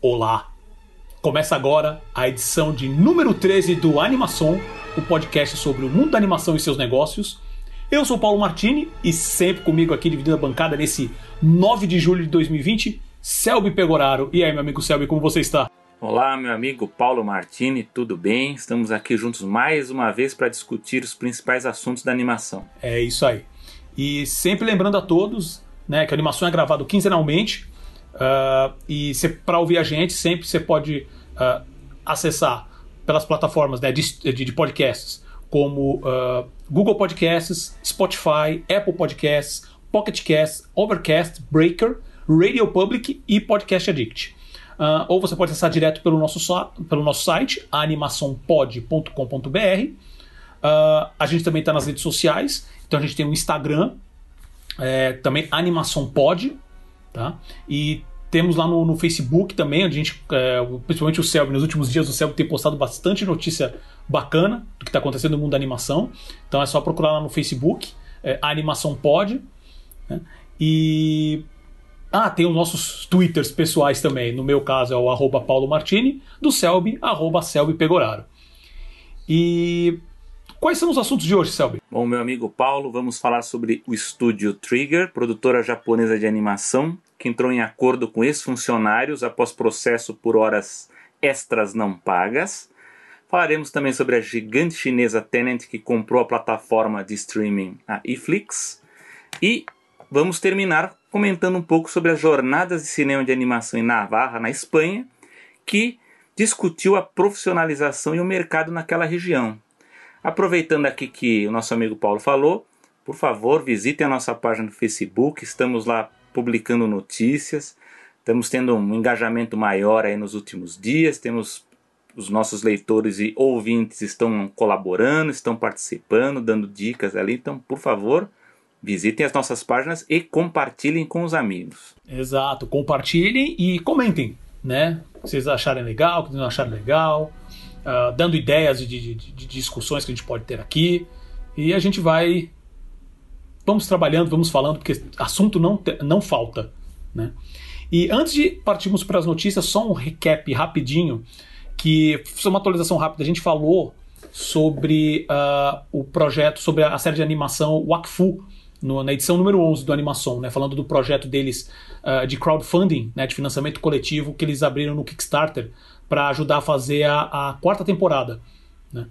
Olá! Começa agora a edição de número 13 do Animação, o podcast sobre o mundo da animação e seus negócios. Eu sou Paulo Martini e sempre comigo aqui dividindo a bancada nesse 9 de julho de 2020, Selby Pegoraro. E aí, meu amigo Selby, como você está? Olá, meu amigo Paulo Martini, tudo bem? Estamos aqui juntos mais uma vez para discutir os principais assuntos da animação. É isso aí. E sempre lembrando a todos né, que a animação é gravada quinzenalmente. Uh, e para ouvir a gente, sempre você pode uh, acessar pelas plataformas né, de, de, podcasts, como uh, Google Podcasts, Spotify, Apple Podcasts, Pocket Casts, Overcast, Breaker, Radio Public e Podcast Addict. Uh, ou você pode acessar direto pelo nosso, pelo nosso site, animaçãopod.com.br. Uh, a gente também está nas redes sociais, então a gente tem o um Instagram, é, também Animação Pod, tá? E temos lá no, no Facebook também, a gente, é, principalmente o Selby, nos últimos dias o Selby tem postado bastante notícia bacana do que está acontecendo no mundo da animação. Então é só procurar lá no Facebook, é, Animação Pod. Né? E ah, tem os nossos twitters pessoais também. No meu caso é o arroba Paulo Martini, do Selby, arroba Selby Pegoraro. E quais são os assuntos de hoje, Selby? Bom, meu amigo Paulo, vamos falar sobre o estúdio Trigger, produtora japonesa de animação, que entrou em acordo com ex-funcionários após processo por horas extras não pagas. Falaremos também sobre a gigante chinesa Tenant que comprou a plataforma de streaming a Iflix. E vamos terminar comentando um pouco sobre as jornadas de cinema de animação em Navarra, na Espanha, que discutiu a profissionalização e o mercado naquela região. Aproveitando aqui que o nosso amigo Paulo falou, por favor, visitem a nossa página no Facebook, estamos lá publicando notícias, estamos tendo um engajamento maior aí nos últimos dias, temos os nossos leitores e ouvintes estão colaborando, estão participando, dando dicas ali, então, por favor, Visitem as nossas páginas e compartilhem com os amigos. Exato, compartilhem e comentem, né? Se vocês acharem legal, se não acharem legal, uh, dando ideias de, de, de, discussões que a gente pode ter aqui. E a gente vai. Vamos trabalhando, vamos falando, porque assunto não, não falta, né? E antes de partirmos para as notícias, só um recap rapidinho, que foi uma atualização rápida. A gente falou sobre uh, o projeto, sobre a série de animação Wakfu, no, na edição número 11 do Animação, né, falando do projeto deles uh, de crowdfunding, né, de financiamento coletivo que eles abriram no Kickstarter para ajudar a fazer a, a quarta temporada. Né?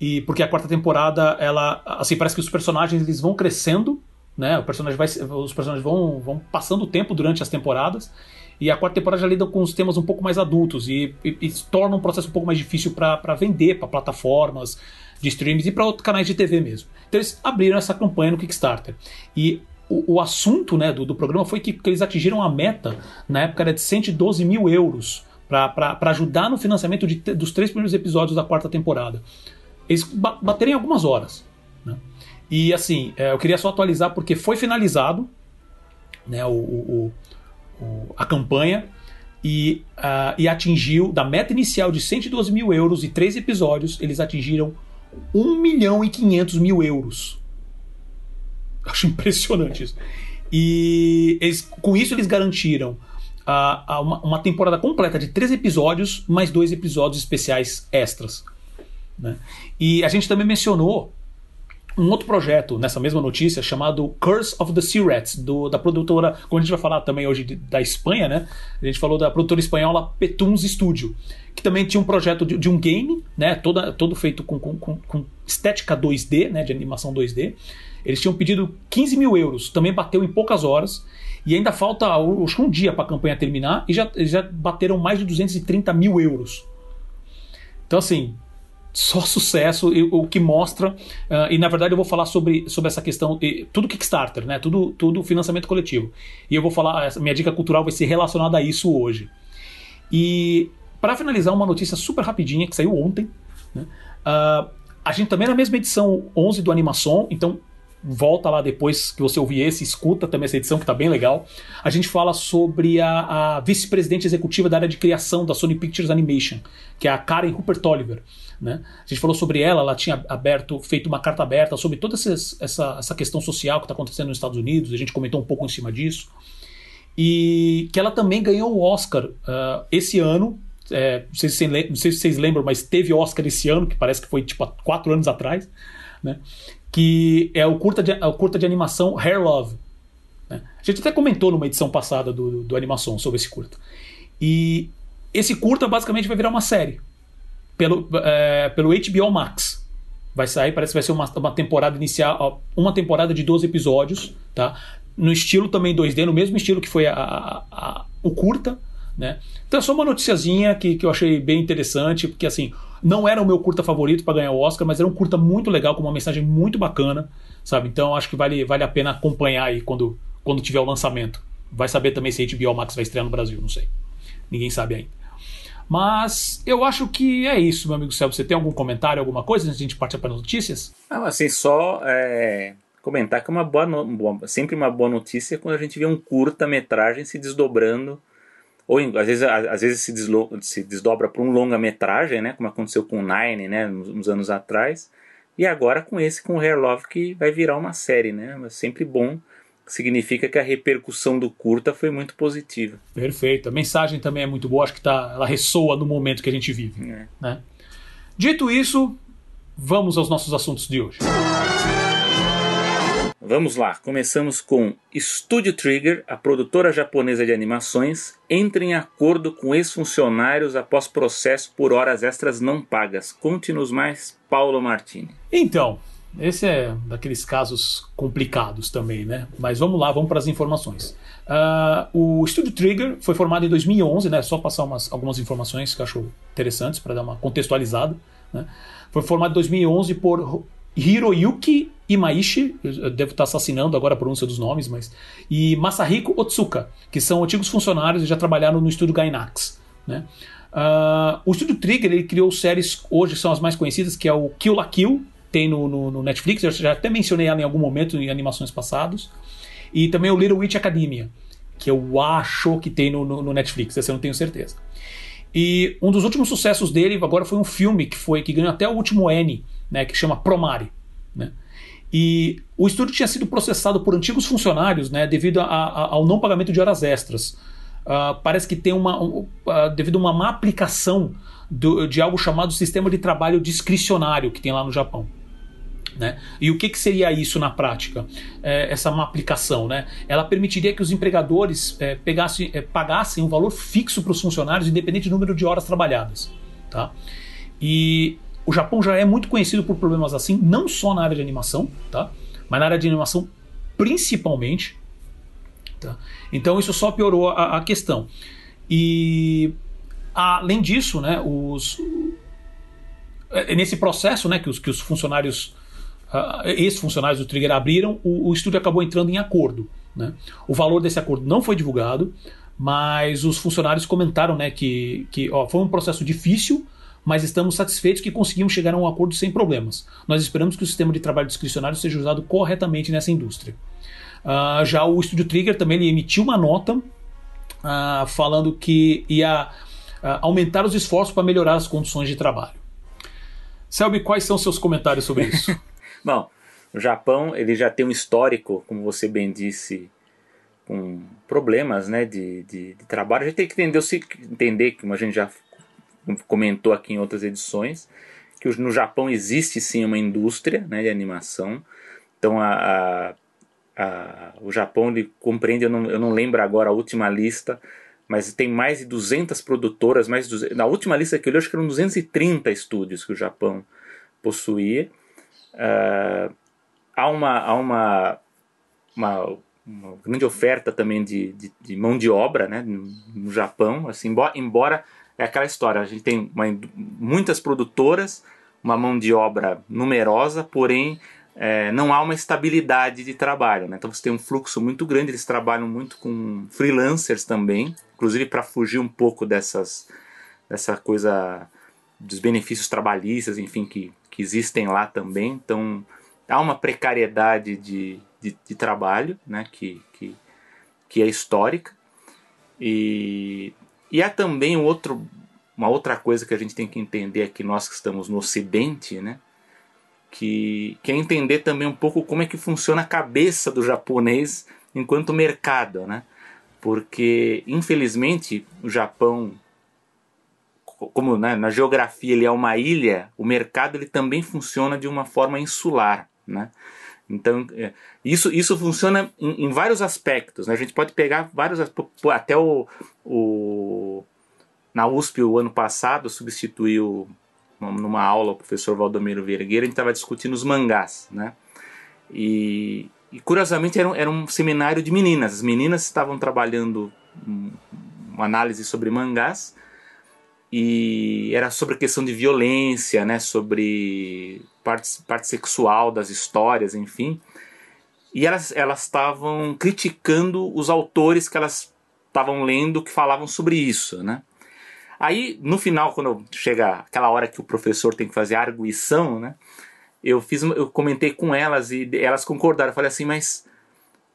E porque a quarta temporada, ela, assim, parece que os personagens eles vão crescendo, né? O personagem vai, os personagens vão, vão passando o tempo durante as temporadas. E a quarta temporada já lida com os temas um pouco mais adultos e, e, e torna um processo um pouco mais difícil para vender para plataformas, de streams e para outros canais de TV mesmo. Então eles abriram essa campanha no Kickstarter. E o, o assunto né, do, do programa foi que, que, eles atingiram a meta, na época era de 112 mil euros, para ajudar no financiamento de, dos três primeiros episódios da quarta temporada. Eles bateram em algumas horas. Né? E assim, é, eu queria só atualizar porque foi finalizado né, o, o, o a campanha e, uh, e atingiu, da meta inicial de 112 mil euros e três episódios, eles atingiram 1 milhão e 500 mil euros. Acho impressionante isso. E eles, com isso eles garantiram uh, uma, uma, temporada completa de três episódios, mais dois episódios especiais extras. Né? E a gente também mencionou um outro projeto nessa mesma notícia chamado Curse of the Sea Rats, do, da produtora, como a gente vai falar também hoje de, da Espanha, né? A gente falou da produtora espanhola Petuns Studio, que também tinha um projeto de, de um game, né? Toda, todo feito com, com, com, estética 2D, né? De animação 2D. Eles tinham pedido 15 mil euros, também bateu em poucas horas. E ainda falta acho que um dia para a campanha terminar e já, já bateram mais de 230 mil euros. Então, assim, só sucesso, o que mostra, uh, e na verdade eu vou falar sobre, sobre essa questão, tudo Kickstarter, né? tudo, tudo financiamento coletivo. E eu vou falar, minha dica cultural vai ser relacionada a isso hoje. E para finalizar, uma notícia super rapidinha que saiu ontem. Né? Uh, a gente também na mesma edição 11 do Animação, então volta lá depois que você ouvir esse, escuta também essa edição que tá bem legal. A gente fala sobre a, a vice-presidente executiva da área de criação da Sony Pictures Animation, que é a Karen Rupert Oliver. Né? A gente falou sobre ela, ela tinha aberto, feito uma carta aberta sobre toda essa, essa, essa questão social que está acontecendo nos Estados Unidos, a gente comentou um pouco em cima disso. e que ela também ganhou o Oscar uh, esse ano. É, não, sei se vocês, não sei se vocês lembram, mas teve Oscar esse ano, que parece que foi tipo há quatro anos atrás, né? Que é o curta de, o curta de animação Hair Love. Né? A gente até comentou numa edição passada do, do, Animação sobre esse curta. E esse curta basicamente vai virar uma série pelo, é, pelo HBO Max. Vai sair, parece que vai ser uma, uma temporada inicial, uma temporada de 12 episódios, tá? No estilo também 2D, no mesmo estilo que foi a, a, a, o curta, né? Então é só uma noticiazinha que, que eu achei bem interessante, porque assim, não era o meu curta favorito para ganhar o Oscar, mas era um curta muito legal, com uma mensagem muito bacana, sabe? Então acho que vale, vale a pena acompanhar aí quando, quando tiver o lançamento. Vai saber também se a HBO Max vai estrear no Brasil, não sei. Ninguém sabe ainda. Mas eu acho que é isso, meu amigo Céu. Você tem algum comentário, alguma coisa antes de a gente partir para as notícias? Não, assim, só é, comentar que é uma boa, no... sempre uma boa notícia quando a gente vê um curta-metragem se desdobrando, ou às vezes, às vezes se, deslo... se desdobra para um longa-metragem, né, como aconteceu com o Nine, né, uns anos atrás, e agora com esse, com o Hair Love, que vai virar uma série, né, é sempre bom significa que a repercussão do curta foi muito positiva. Perfeito. A mensagem também é muito boa, acho que tá, ela ressoa no momento que a gente vive. É. Né? Dito isso, vamos aos nossos assuntos de hoje. Vamos lá, começamos com Studio Trigger, a produtora japonesa de animações, entra em acordo com ex-funcionários após processo por horas extras não pagas. Conte-nos mais, Paulo Martini. Então, esse é daqueles casos complicados também, né? Mas vamos lá, vamos para as informações. Uh, o Studio Trigger foi formado em 2011, né? Só passar umas, algumas informações que eu acho interessantes para dar uma contextualizada. Né? Foi formado em 2011 por Hiroyuki Imaishi, devo estar assassinando agora a pronúncia dos nomes, mas e Masahiko Otsuka, que são antigos funcionários e já trabalharam no estúdio Gainax. Né? Uh, o Studio Trigger ele criou séries hoje são as mais conhecidas, que é o Kill la Kill, tem no, no, no, Netflix, eu já até mencionei ela em algum momento em animações passadas. E também o Little Witch Academia, que eu acho que tem no, no, no Netflix, essa eu não tenho certeza. E um dos últimos sucessos dele agora foi um filme que foi que ganhou até o último N, né, que chama Promare. Né? E o estúdio tinha sido processado por antigos funcionários né, devido a, a, ao não pagamento de horas extras. Uh, parece que tem uma. Uh, devido a uma má aplicação do, de algo chamado sistema de trabalho discricionário que tem lá no Japão. Né? E o que, que seria isso na prática? É, essa má aplicação, né? Ela permitiria que os empregadores é, pegassem, é, pagassem um valor fixo para os funcionários, independente do número de horas trabalhadas. Tá? E o Japão já é muito conhecido por problemas assim, não só na área de animação, tá? mas na área de animação principalmente. Tá? Então isso só piorou a, a questão. E além disso, né, os, é, nesse processo né, que, os, que os funcionários uh, ex-funcionários do Trigger abriram, o, o estúdio acabou entrando em acordo. Né? O valor desse acordo não foi divulgado, mas os funcionários comentaram né, que, que ó, foi um processo difícil, mas estamos satisfeitos que conseguimos chegar a um acordo sem problemas. Nós esperamos que o sistema de trabalho discricionário seja usado corretamente nessa indústria. Uh, já o Estúdio Trigger também ele emitiu uma nota uh, falando que ia uh, aumentar os esforços para melhorar as condições de trabalho. Selby, quais são seus comentários sobre isso? Bom, o Japão ele já tem um histórico, como você bem disse, com problemas né, de, de, de trabalho. A gente tem que entender, entender, como a gente já comentou aqui em outras edições, que no Japão existe sim uma indústria né, de animação. Então a, a, a, o Japão ele compreende, eu não, eu não lembro agora a última lista, mas tem mais de 200 produtoras, mais de 200, na última lista que eu li, acho que eram 230 estúdios que o Japão possuía. Uh, há uma, há uma, uma, uma, grande oferta também de, de, de, mão de obra né, no, Japão, assim, embora, é aquela história, a gente tem uma, muitas produtoras, uma mão de obra numerosa, porém é, não há uma estabilidade de trabalho. Né? Então você tem um fluxo muito grande, eles trabalham muito com freelancers também, inclusive para fugir um pouco dessas, dessa coisa dos benefícios trabalhistas, enfim, que que existem lá também. Então há uma precariedade de, de, de trabalho né, que, que, que é histórica. E, e há também um outro, uma outra coisa que a gente tem que entender aqui, nós que estamos no Ocidente, né, que, que é entender também um pouco como é que funciona a cabeça do japonês enquanto mercado. Né? porque infelizmente o Japão como né, na geografia ele é uma ilha, o mercado ele também funciona de uma forma insular, né? Então é, isso, isso funciona em, em vários aspectos. Né? A gente pode pegar vários até o, o na USP o ano passado substituiu numa aula o professor Valdomiro Vergueira, a gente estava discutindo os mangás, né? E, e curiosamente era um, era um seminário de meninas. As meninas estavam trabalhando uma análise sobre mangás e era sobre a questão de violência, né, sobre parte, parte sexual das histórias, enfim. E elas elas estavam criticando os autores que elas estavam lendo que falavam sobre isso, né? Aí, no final, quando chega aquela hora que o professor tem que fazer a arguição, né? Eu fiz, eu comentei com elas e elas concordaram. Eu falei assim, mas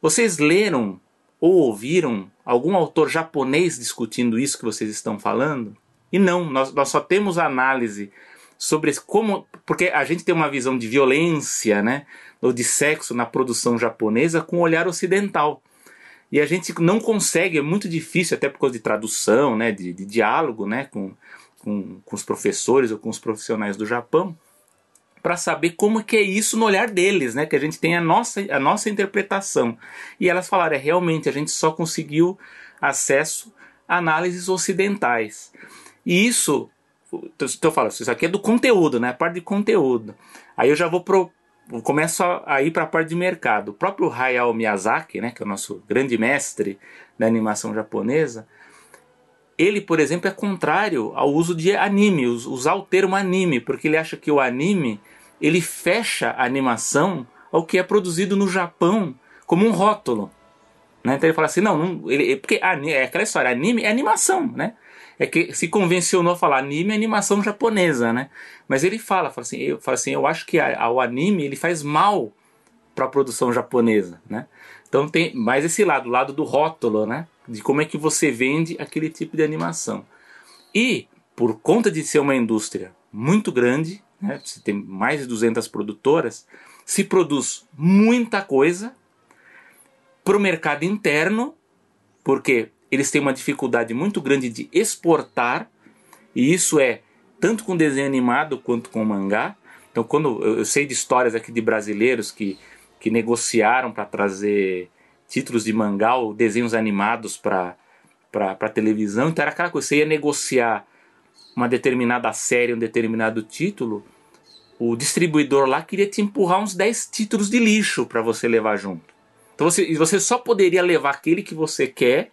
vocês leram ou ouviram algum autor japonês discutindo isso que vocês estão falando? E não, nós, nós só temos análise sobre como. Porque a gente tem uma visão de violência, né? Ou de sexo na produção japonesa com o olhar ocidental. E a gente não consegue, é muito difícil, até por causa de tradução, né? De, de diálogo né? Com, com, com os professores ou com os profissionais do Japão, para saber como que é isso no olhar deles, né? Que a gente tem a nossa, a nossa interpretação. E elas falaram, é realmente, a gente só conseguiu acesso a análises ocidentais. E isso, estou falando, isso aqui é do conteúdo, né? A parte de conteúdo. Aí eu já vou pro, começo a ir para a parte de mercado. O próprio Hayao Miyazaki, né, que é o nosso grande mestre da animação japonesa, ele, por exemplo, é contrário ao uso de anime, usar o termo anime, porque ele acha que o anime ele fecha a animação ao que é produzido no Japão como um rótulo. Né? Então ele fala assim, não, não ele, porque é aquela história, anime é animação, né? É que se convencionou a falar anime é animação japonesa, né? Mas ele fala, fala assim, eu, fala assim, eu acho que a, a, o anime ele faz mal para a produção japonesa, né? Então tem mais esse lado, o lado do rótulo, né? De como é que você vende aquele tipo de animação. E por conta de ser uma indústria muito grande, né? Você tem mais de 200 produtoras, se produz muita coisa para o mercado interno, porque eles têm uma dificuldade muito grande de exportar, e isso é tanto com desenho animado quanto com mangá. Então, quando eu, sei de histórias aqui de brasileiros que, que negociaram para trazer títulos de mangá ou desenhos animados para para televisão, então era aquela coisa, você ia negociar uma determinada série, um determinado título, o distribuidor lá queria te empurrar uns 10 títulos de lixo para você levar junto. Então você, você só poderia levar aquele que você quer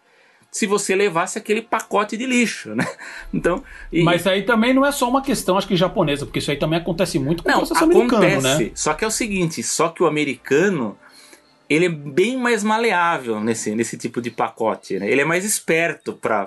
se você levasse aquele pacote de lixo, né? Então, e... mas aí também não é só uma questão, acho que japonesa, porque isso aí também acontece muito com não, o processo acontece, americano, né? Só que é o seguinte, só que o americano ele é bem mais maleável nesse, nesse tipo de pacote, né? Ele é mais esperto para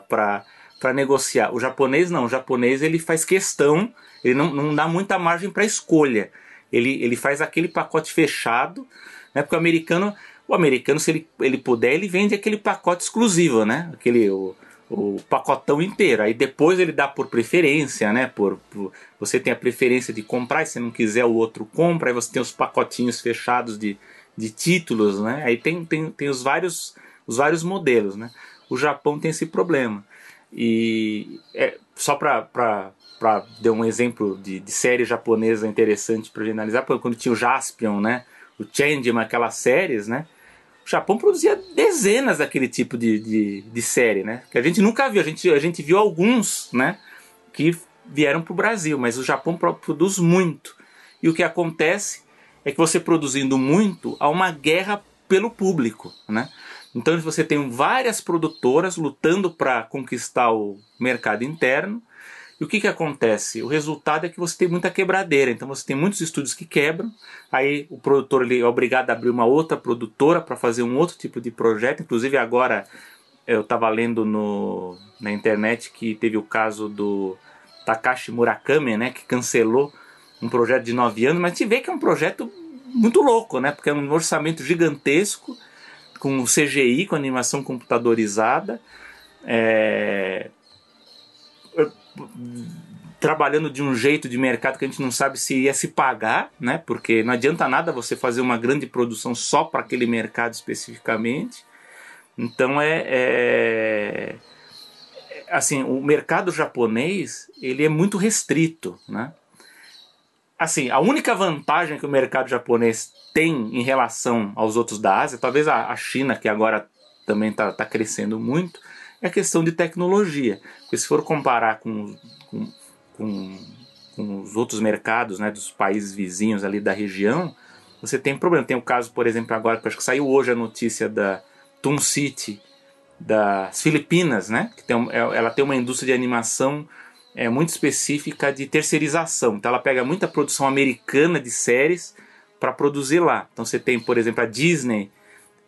para negociar. O japonês não, o japonês ele faz questão, ele não, não dá muita margem para escolha. Ele, ele faz aquele pacote fechado, né? Porque o americano o americano, se ele, ele puder, ele vende aquele pacote exclusivo, né? Aquele o, o pacotão inteiro. Aí depois ele dá por preferência, né? Por, por, você tem a preferência de comprar, e se não quiser o outro compra. Aí você tem os pacotinhos fechados de, de títulos, né? Aí tem, tem, tem os vários os vários modelos, né? O Japão tem esse problema. E é, só para dar um exemplo de, de série japonesa interessante para analisar, quando tinha o Jaspion, né? O Changeman, aquelas séries, né? O Japão produzia dezenas daquele tipo de, de, de, série, né? Que a gente nunca viu. A gente, a gente viu alguns, né? Que vieram para o Brasil, mas o Japão produz muito. E o que acontece é que você produzindo muito, há uma guerra pelo público, né? Então você tem várias produtoras lutando para conquistar o mercado interno e o que, que acontece? O resultado é que você tem muita quebradeira. Então você tem muitos estúdios que quebram. Aí o produtor ele é obrigado a abrir uma outra produtora para fazer um outro tipo de projeto. Inclusive agora eu estava lendo no, na internet que teve o caso do Takashi Murakami, né, que cancelou um projeto de nove anos, mas a gente vê que é um projeto muito louco, né, porque é um orçamento gigantesco, com CGI, com animação computadorizada, é, trabalhando de um jeito de mercado que a gente não sabe se ia se pagar, né? Porque não adianta nada você fazer uma grande produção só para aquele mercado especificamente. Então é, é, assim o mercado japonês ele é muito restrito, né? Assim, a única vantagem que o mercado japonês tem em relação aos outros da Ásia, talvez a, China que agora também está tá crescendo muito, é questão de tecnologia. Porque se for comparar com, com, com, com os outros mercados né, dos países vizinhos ali da região, você tem problema. Tem o caso, por exemplo, agora que acho que saiu hoje a notícia da Toon City das Filipinas, né? Que tem, é, ela tem uma indústria de animação é, muito específica de terceirização. Então ela pega muita produção americana de séries para produzir lá. Então você tem, por exemplo, a Disney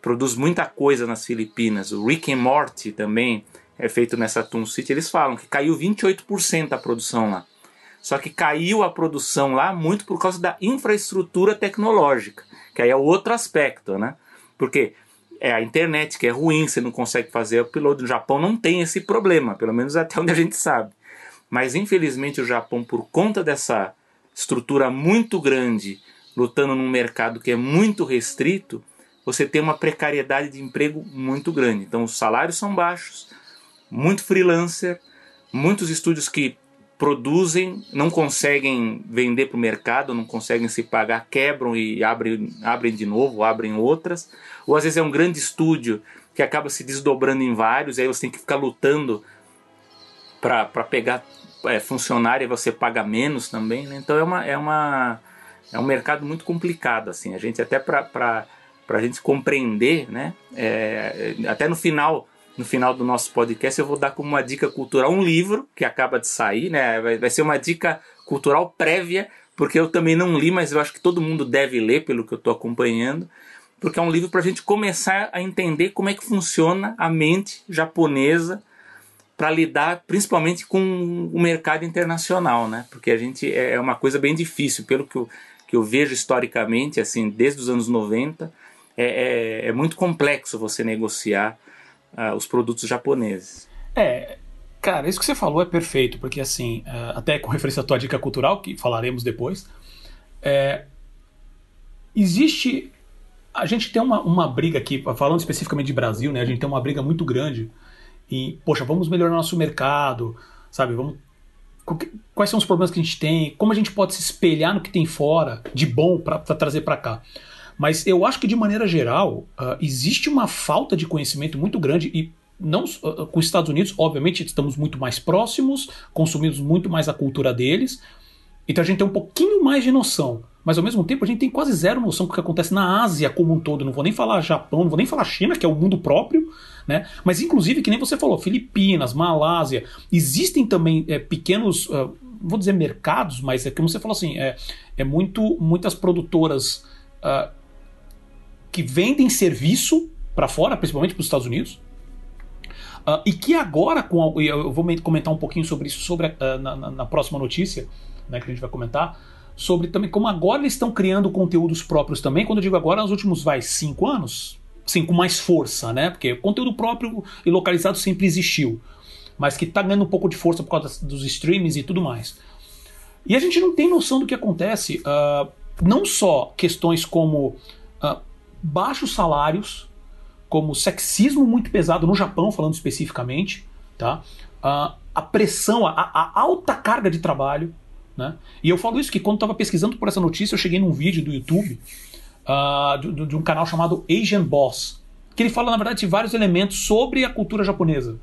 produz muita coisa nas Filipinas. O Rick and Morty também é feito nessa Toon City. Eles falam que caiu 28% a produção lá. Só que caiu a produção lá muito por causa da infraestrutura tecnológica, que aí é outro aspecto, né? Porque é a internet que é ruim, você não consegue fazer o piloto. No Japão não tem esse problema, pelo menos até onde a gente sabe. Mas infelizmente o Japão, por conta dessa estrutura muito grande, lutando num mercado que é muito restrito, você tem uma precariedade de emprego muito grande. Então os salários são baixos, muito freelancer, muitos estúdios que produzem, não conseguem vender para o mercado, não conseguem se pagar, quebram e abrem, abrem de novo, abrem outras. Ou às vezes é um grande estúdio que acaba se desdobrando em vários, e aí você tem que ficar lutando para pegar é, funcionário e você paga menos também. Né? Então é, uma, é, uma, é um mercado muito complicado. assim. A gente até para a gente compreender, né? É, até no final no final do nosso podcast eu vou dar como uma dica cultural um livro que acaba de sair, né? Vai, vai ser uma dica cultural prévia, porque eu também não li, mas eu acho que todo mundo deve ler pelo que eu estou acompanhando, porque é um livro para a gente começar a entender como é que funciona a mente japonesa para lidar principalmente com o mercado internacional, né? Porque a gente é, é uma coisa bem difícil, pelo que eu, que eu vejo historicamente, assim, desde os anos 90, é, é, é muito complexo você negociar uh, os produtos japoneses. É, cara, isso que você falou é perfeito, porque assim, uh, até com referência à tua dica cultural, que falaremos depois, é, existe. A gente tem uma, uma briga aqui, falando especificamente de Brasil, né? A gente tem uma briga muito grande e, poxa, vamos melhorar nosso mercado, sabe? Vamos quais são os problemas que a gente tem, como a gente pode se espelhar no que tem fora de bom para trazer para cá. Mas eu acho que, de maneira geral, uh, existe uma falta de conhecimento muito grande e não uh, com os Estados Unidos, obviamente, estamos muito mais próximos, consumimos muito mais a cultura deles, então a gente tem um pouquinho mais de noção. Mas ao mesmo tempo a gente tem quase zero noção do que acontece na Ásia como um todo. Não vou nem falar Japão, não vou nem falar China, que é o mundo próprio, né? Mas inclusive, que nem você falou, Filipinas, Malásia, existem também é, pequenos, uh, vou dizer mercados, mas é como você falou assim, é, é muito, muitas produtoras uh, que vendem serviço para fora, principalmente para os Estados Unidos, uh, e que agora, com eu vou comentar um pouquinho sobre isso sobre uh, na, na, próxima notícia, né, que a gente vai comentar, sobre também como agora eles estão criando conteúdos próprios também. Quando eu digo agora, nos últimos vai cinco anos, sim, com mais força, né? Porque conteúdo próprio e localizado sempre existiu, mas que está ganhando um pouco de força por causa dos streams e tudo mais. E a gente não tem noção do que acontece. Uh, não só questões como uh, baixos salários, como sexismo muito pesado no Japão, falando especificamente, tá? Uh, a pressão, a, a, alta carga de trabalho. Né? E eu falo isso que quando estava pesquisando por essa notícia, eu cheguei num vídeo do YouTube uh, de, de, um canal chamado Asian Boss, que ele fala, na verdade, de vários elementos sobre a cultura japonesa.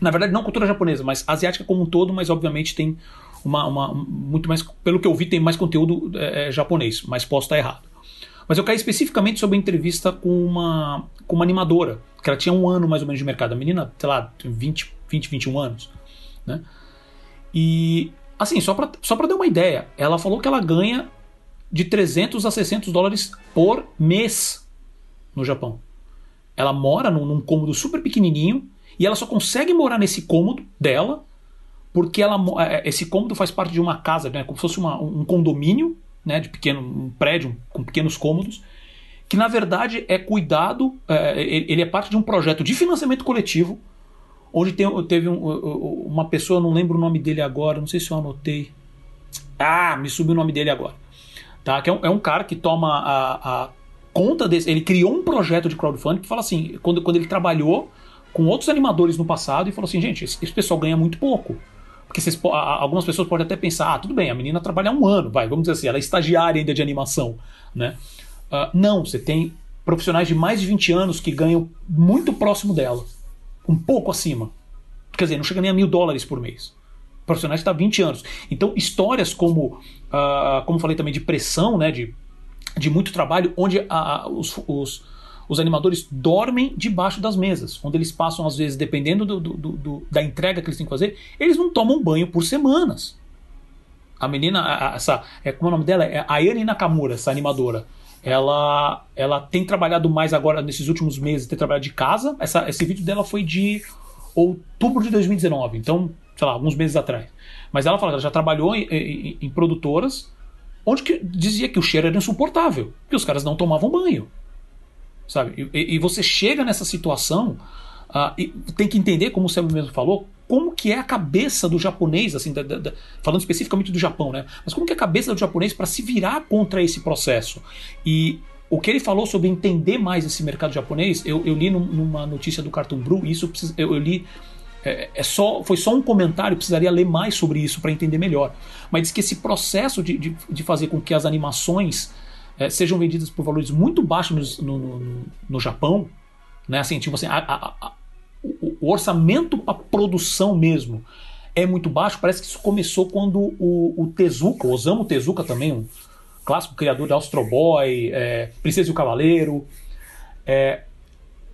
Na verdade, não cultura japonesa, mas asiática como um todo, mas obviamente tem uma, uma muito mais, pelo que eu vi, tem mais conteúdo é, é, japonês, mas posso estar errado. Mas eu caí especificamente sobre a entrevista com uma, com uma animadora, que ela tinha um ano mais ou menos de mercado. A menina, sei lá, 20, 20 21 anos. Né? E, assim, só para só pra dar uma ideia, ela falou que ela ganha de 300 a 600 dólares por mês no Japão. Ela mora num, num cômodo super pequenininho e ela só consegue morar nesse cômodo dela porque ela, é, esse cômodo faz parte de uma casa, né, como se fosse uma, um condomínio né, de pequeno um prédio com pequenos cômodos, que na verdade é cuidado, é, ele é parte de um projeto de financiamento coletivo, onde tem, teve um, uma pessoa, não lembro o nome dele agora, não sei se eu anotei. Ah, me subiu o nome dele agora. Tá? Que é um, é um cara que toma a, a conta desse. Ele criou um projeto de crowdfunding que fala assim: quando, quando ele trabalhou com outros animadores no passado e falou assim: gente, esse, esse pessoal ganha muito pouco. Porque vocês, algumas pessoas podem até pensar: ah, tudo bem, a menina trabalha um ano, vai, vamos dizer assim, ela é estagiária ainda de animação. Né? Uh, não, você tem profissionais de mais de 20 anos que ganham muito próximo dela, um pouco acima. Quer dizer, não chega nem a mil dólares por mês. Profissionais há 20 anos. Então, histórias como, uh, como falei também, de pressão, né, de, de muito trabalho, onde os, os, os, animadores dormem debaixo das mesas, onde eles passam, às vezes, dependendo do, do, do, da entrega que eles têm que fazer, eles não tomam banho por semanas. A menina, essa, é, como é o nome dela? É a Ayane Nakamura, essa animadora ela, ela tem trabalhado mais agora nesses últimos meses, tem trabalhado de casa. Essa, esse vídeo dela foi de outubro de 2019, então, sei lá, alguns meses atrás. Mas ela fala que ela já trabalhou em, em, em produtoras onde que dizia que o cheiro era insuportável, que os caras não tomavam banho. Sabe? E, e você chega nessa situação uh, e tem que entender, como você mesmo falou, como que é a cabeça do japonês, assim, da, da, falando especificamente do Japão, né? Mas como que é a cabeça do japonês para se virar contra esse processo? E o que ele falou sobre entender mais esse mercado japonês, eu, eu li numa notícia do Cartoon Brew, isso eu, eu li é, é, só, foi só um comentário, precisaria ler mais sobre isso para entender melhor. Mas diz que esse processo de, de, de fazer com que as animações é, sejam vendidas por valores muito baixos no, no, no, no Japão, né? Assim, tipo assim, a, a, o orçamento para produção mesmo é muito baixo. Parece que isso começou quando o, o Tezuka, o Osamu Tezuka também, um clássico criador de Astro Boy, é, Princesa e o Cavaleiro. É,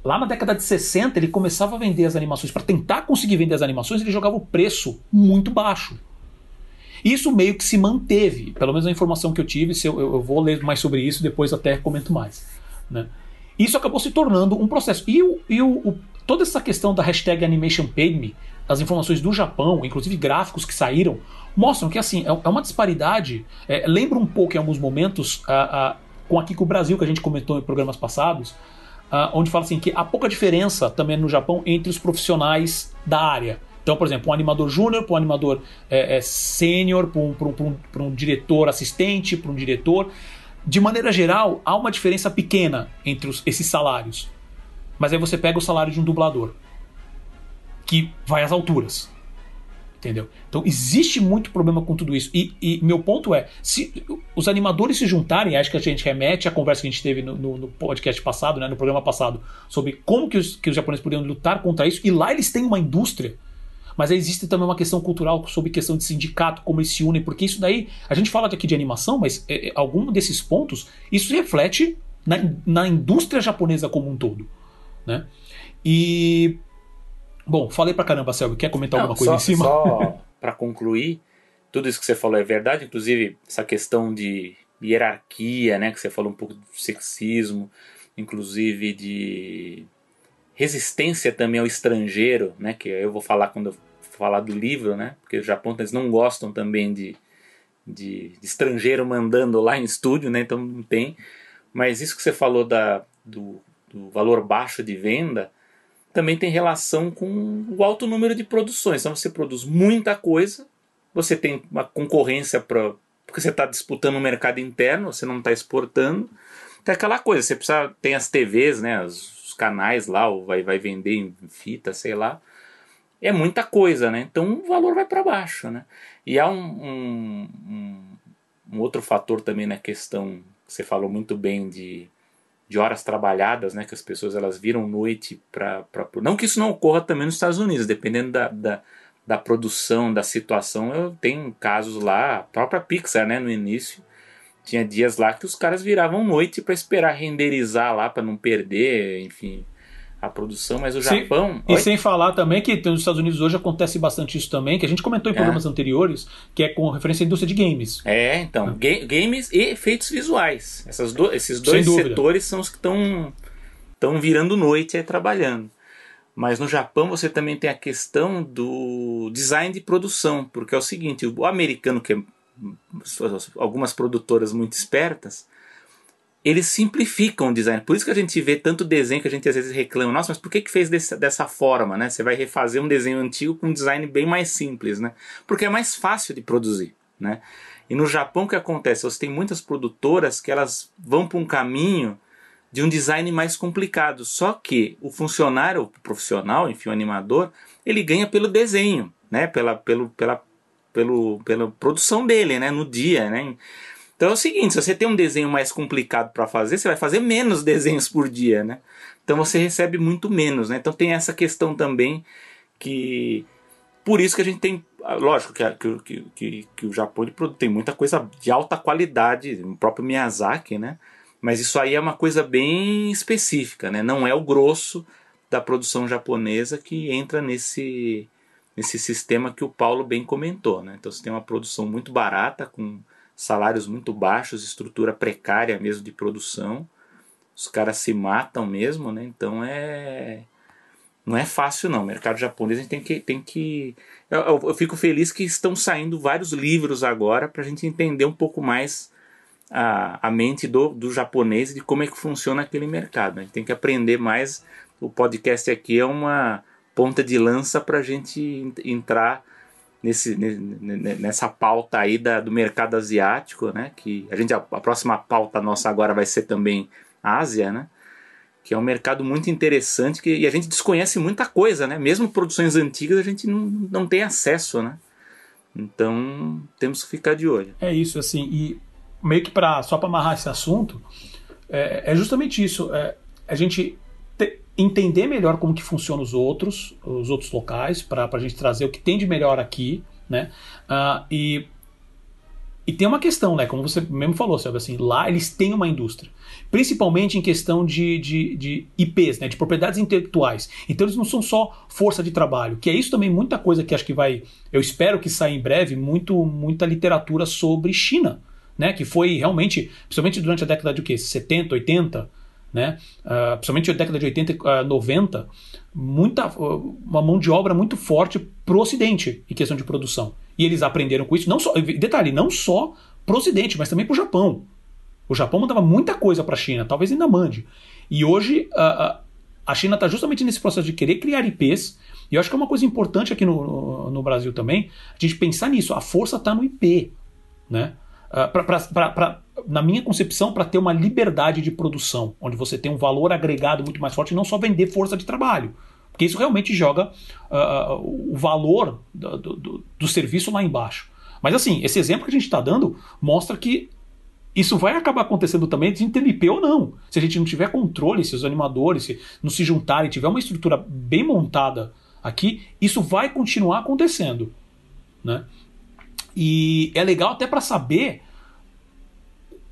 lá na década de 60 ele começava a vender as animações. Para tentar conseguir vender as animações, ele jogava o preço muito baixo. Isso meio que se manteve, pelo menos a informação que eu tive. Se eu, eu vou ler mais sobre isso, depois até comento mais. Né? Isso acabou se tornando um processo. E, o, e o, o, toda essa questão da hashtag Animation Paid Me, as informações do Japão, inclusive gráficos que saíram, mostram que assim é, é uma disparidade. É, lembra um pouco em alguns momentos a, a, com aqui com o Brasil que a gente comentou em programas passados, a, onde fala assim que há pouca diferença também no Japão entre os profissionais da área. Então, por exemplo, um animador júnior para um animador é, é, sênior, para um, um, um, diretor assistente, para um diretor. De maneira geral, há uma diferença pequena entre os, esses salários. Mas aí você pega o salário de um dublador, que vai às alturas. Entendeu? Então existe muito problema com tudo isso. E, e, meu ponto é: se os animadores se juntarem, acho que a gente remete à conversa que a gente teve no, no, no podcast passado, né, no programa passado, sobre como que os, que os japoneses poderiam lutar contra isso, e lá eles têm uma indústria. Mas existe também uma questão cultural sobre questão de sindicato, como eles se unem, porque isso daí, a gente fala aqui de animação, mas é, é algum desses pontos, isso reflete na, na indústria japonesa como um todo. Né? E. Bom, falei pra caramba, Selby. Quer comentar Não, alguma coisa só, em cima? Só para concluir, tudo isso que você falou é verdade, inclusive essa questão de hierarquia, né? Que você falou um pouco do sexismo, inclusive de resistência também ao estrangeiro, né? Que eu vou falar quando eu falar do livro, né? Porque o Japão eles não gostam também de, de, de, estrangeiro mandando lá em estúdio, né? Então não tem. Mas isso que você falou da, do do valor baixo de venda, também tem relação com o alto número de produções. Então você produz muita coisa, você tem uma concorrência para porque você está disputando o mercado interno, você não está exportando. Tem aquela coisa, você precisa tem as TVs, né, os canais lá, ou vai, vai vender em fita, sei lá. É muita coisa, né? Então o valor vai para baixo, né? E há um, um, um, um outro fator também na questão, você falou muito bem de de horas trabalhadas, né, que as pessoas elas viram noite para não que isso não ocorra também nos Estados Unidos, dependendo da, da, da, produção, da situação, eu tenho casos lá, a própria Pixar, né, no início tinha dias lá que os caras viravam noite para esperar renderizar lá para não perder, enfim, a produção, mas o Sim, Japão. E Oi? sem falar também que nos Estados Unidos hoje acontece bastante isso também, que a gente comentou em é. programas anteriores, que é com referência à indústria de games. É, então. Ga games e efeitos visuais. Essas do, esses dois setores são os que estão estão virando noite aí trabalhando. Mas no Japão você também tem a questão do design de produção, porque é o seguinte, o americano que é algumas produtoras muito espertas, eles simplificam o design. Por isso que a gente vê tanto desenho que a gente às vezes reclama, nossa, mas por que, que fez desse, dessa forma, né? Você vai refazer um desenho antigo com um design bem mais simples, né? Porque é mais fácil de produzir, né? E no Japão o que acontece? Você tem muitas produtoras que elas vão para um caminho de um design mais complicado. Só que o funcionário, o profissional, enfim, o animador, ele ganha pelo desenho, né? Pela, pelo, pela, pelo, pela produção dele, né? No dia, né? Então é o seguinte, se você tem um desenho mais complicado para fazer, você vai fazer menos desenhos por dia, né? Então você recebe muito menos, né? Então tem essa questão também que por isso que a gente tem, lógico que, que, que, que o Japão tem muita coisa de alta qualidade, o próprio Miyazaki, né? Mas isso aí é uma coisa bem específica, né? Não é o grosso da produção japonesa que entra nesse, nesse sistema que o Paulo bem comentou, né? Então você tem uma produção muito barata, com salários muito baixos, estrutura precária mesmo de produção. Os caras se matam mesmo, né? Então é não é fácil não. O mercado japonês a gente tem que tem que eu, eu, eu fico feliz que estão saindo vários livros agora para a gente entender um pouco mais a, a mente do, do japonês de como é que funciona aquele mercado. A gente tem que aprender mais. O podcast aqui é uma ponta de lança para a gente entrar nesse, nessa pauta aí da, do mercado asiático, né? Que a gente a, a próxima pauta nossa agora vai ser também Ásia, né? Que é um mercado muito interessante que, e a gente desconhece muita coisa, né? Mesmo produções antigas a gente não, não tem acesso, né? Então temos que ficar de olho. É isso, assim. E meio que para só para amarrar esse assunto, é, é justamente isso. É, a gente te, entender melhor como que funcionam os outros, os outros locais, para a gente trazer o que tem de melhor aqui, né? Uh, e e tem uma questão, né? Como você mesmo falou, sabe assim, lá eles têm uma indústria. Principalmente em questão de, de, de, IPs, né? De propriedades intelectuais. Então eles não são só força de trabalho, que é isso também muita coisa que acho que vai. Eu espero que saia em breve, muito, muita literatura sobre China né? Que foi realmente, principalmente durante a década de o quê? 70, 80, né? Uh, principalmente a década de 80 uh, 90, muita, uh, uma mão de obra muito forte pro Ocidente em questão de produção. E eles aprenderam com isso, não só, detalhe, não só pro Ocidente, mas também pro Japão. O Japão mandava muita coisa para a China, talvez ainda mande. E hoje uh, a China está justamente nesse processo de querer criar IPs. E eu acho que é uma coisa importante aqui no, no, no Brasil também, a gente pensar nisso. A força está no IP. Né? Ah, pra, pra, pra, na minha concepção, para ter uma liberdade de produção, onde você tem um valor agregado muito mais forte e não só vender força de trabalho. Porque isso realmente joga uh, o valor do, do, do, serviço lá embaixo. Mas assim, esse exemplo que a gente está dando mostra que isso vai acabar acontecendo também de IP ou não. Se a gente não tiver controle, se os animadores se não se juntarem, tiver uma estrutura bem montada aqui, isso vai continuar acontecendo. Né? E é legal até para saber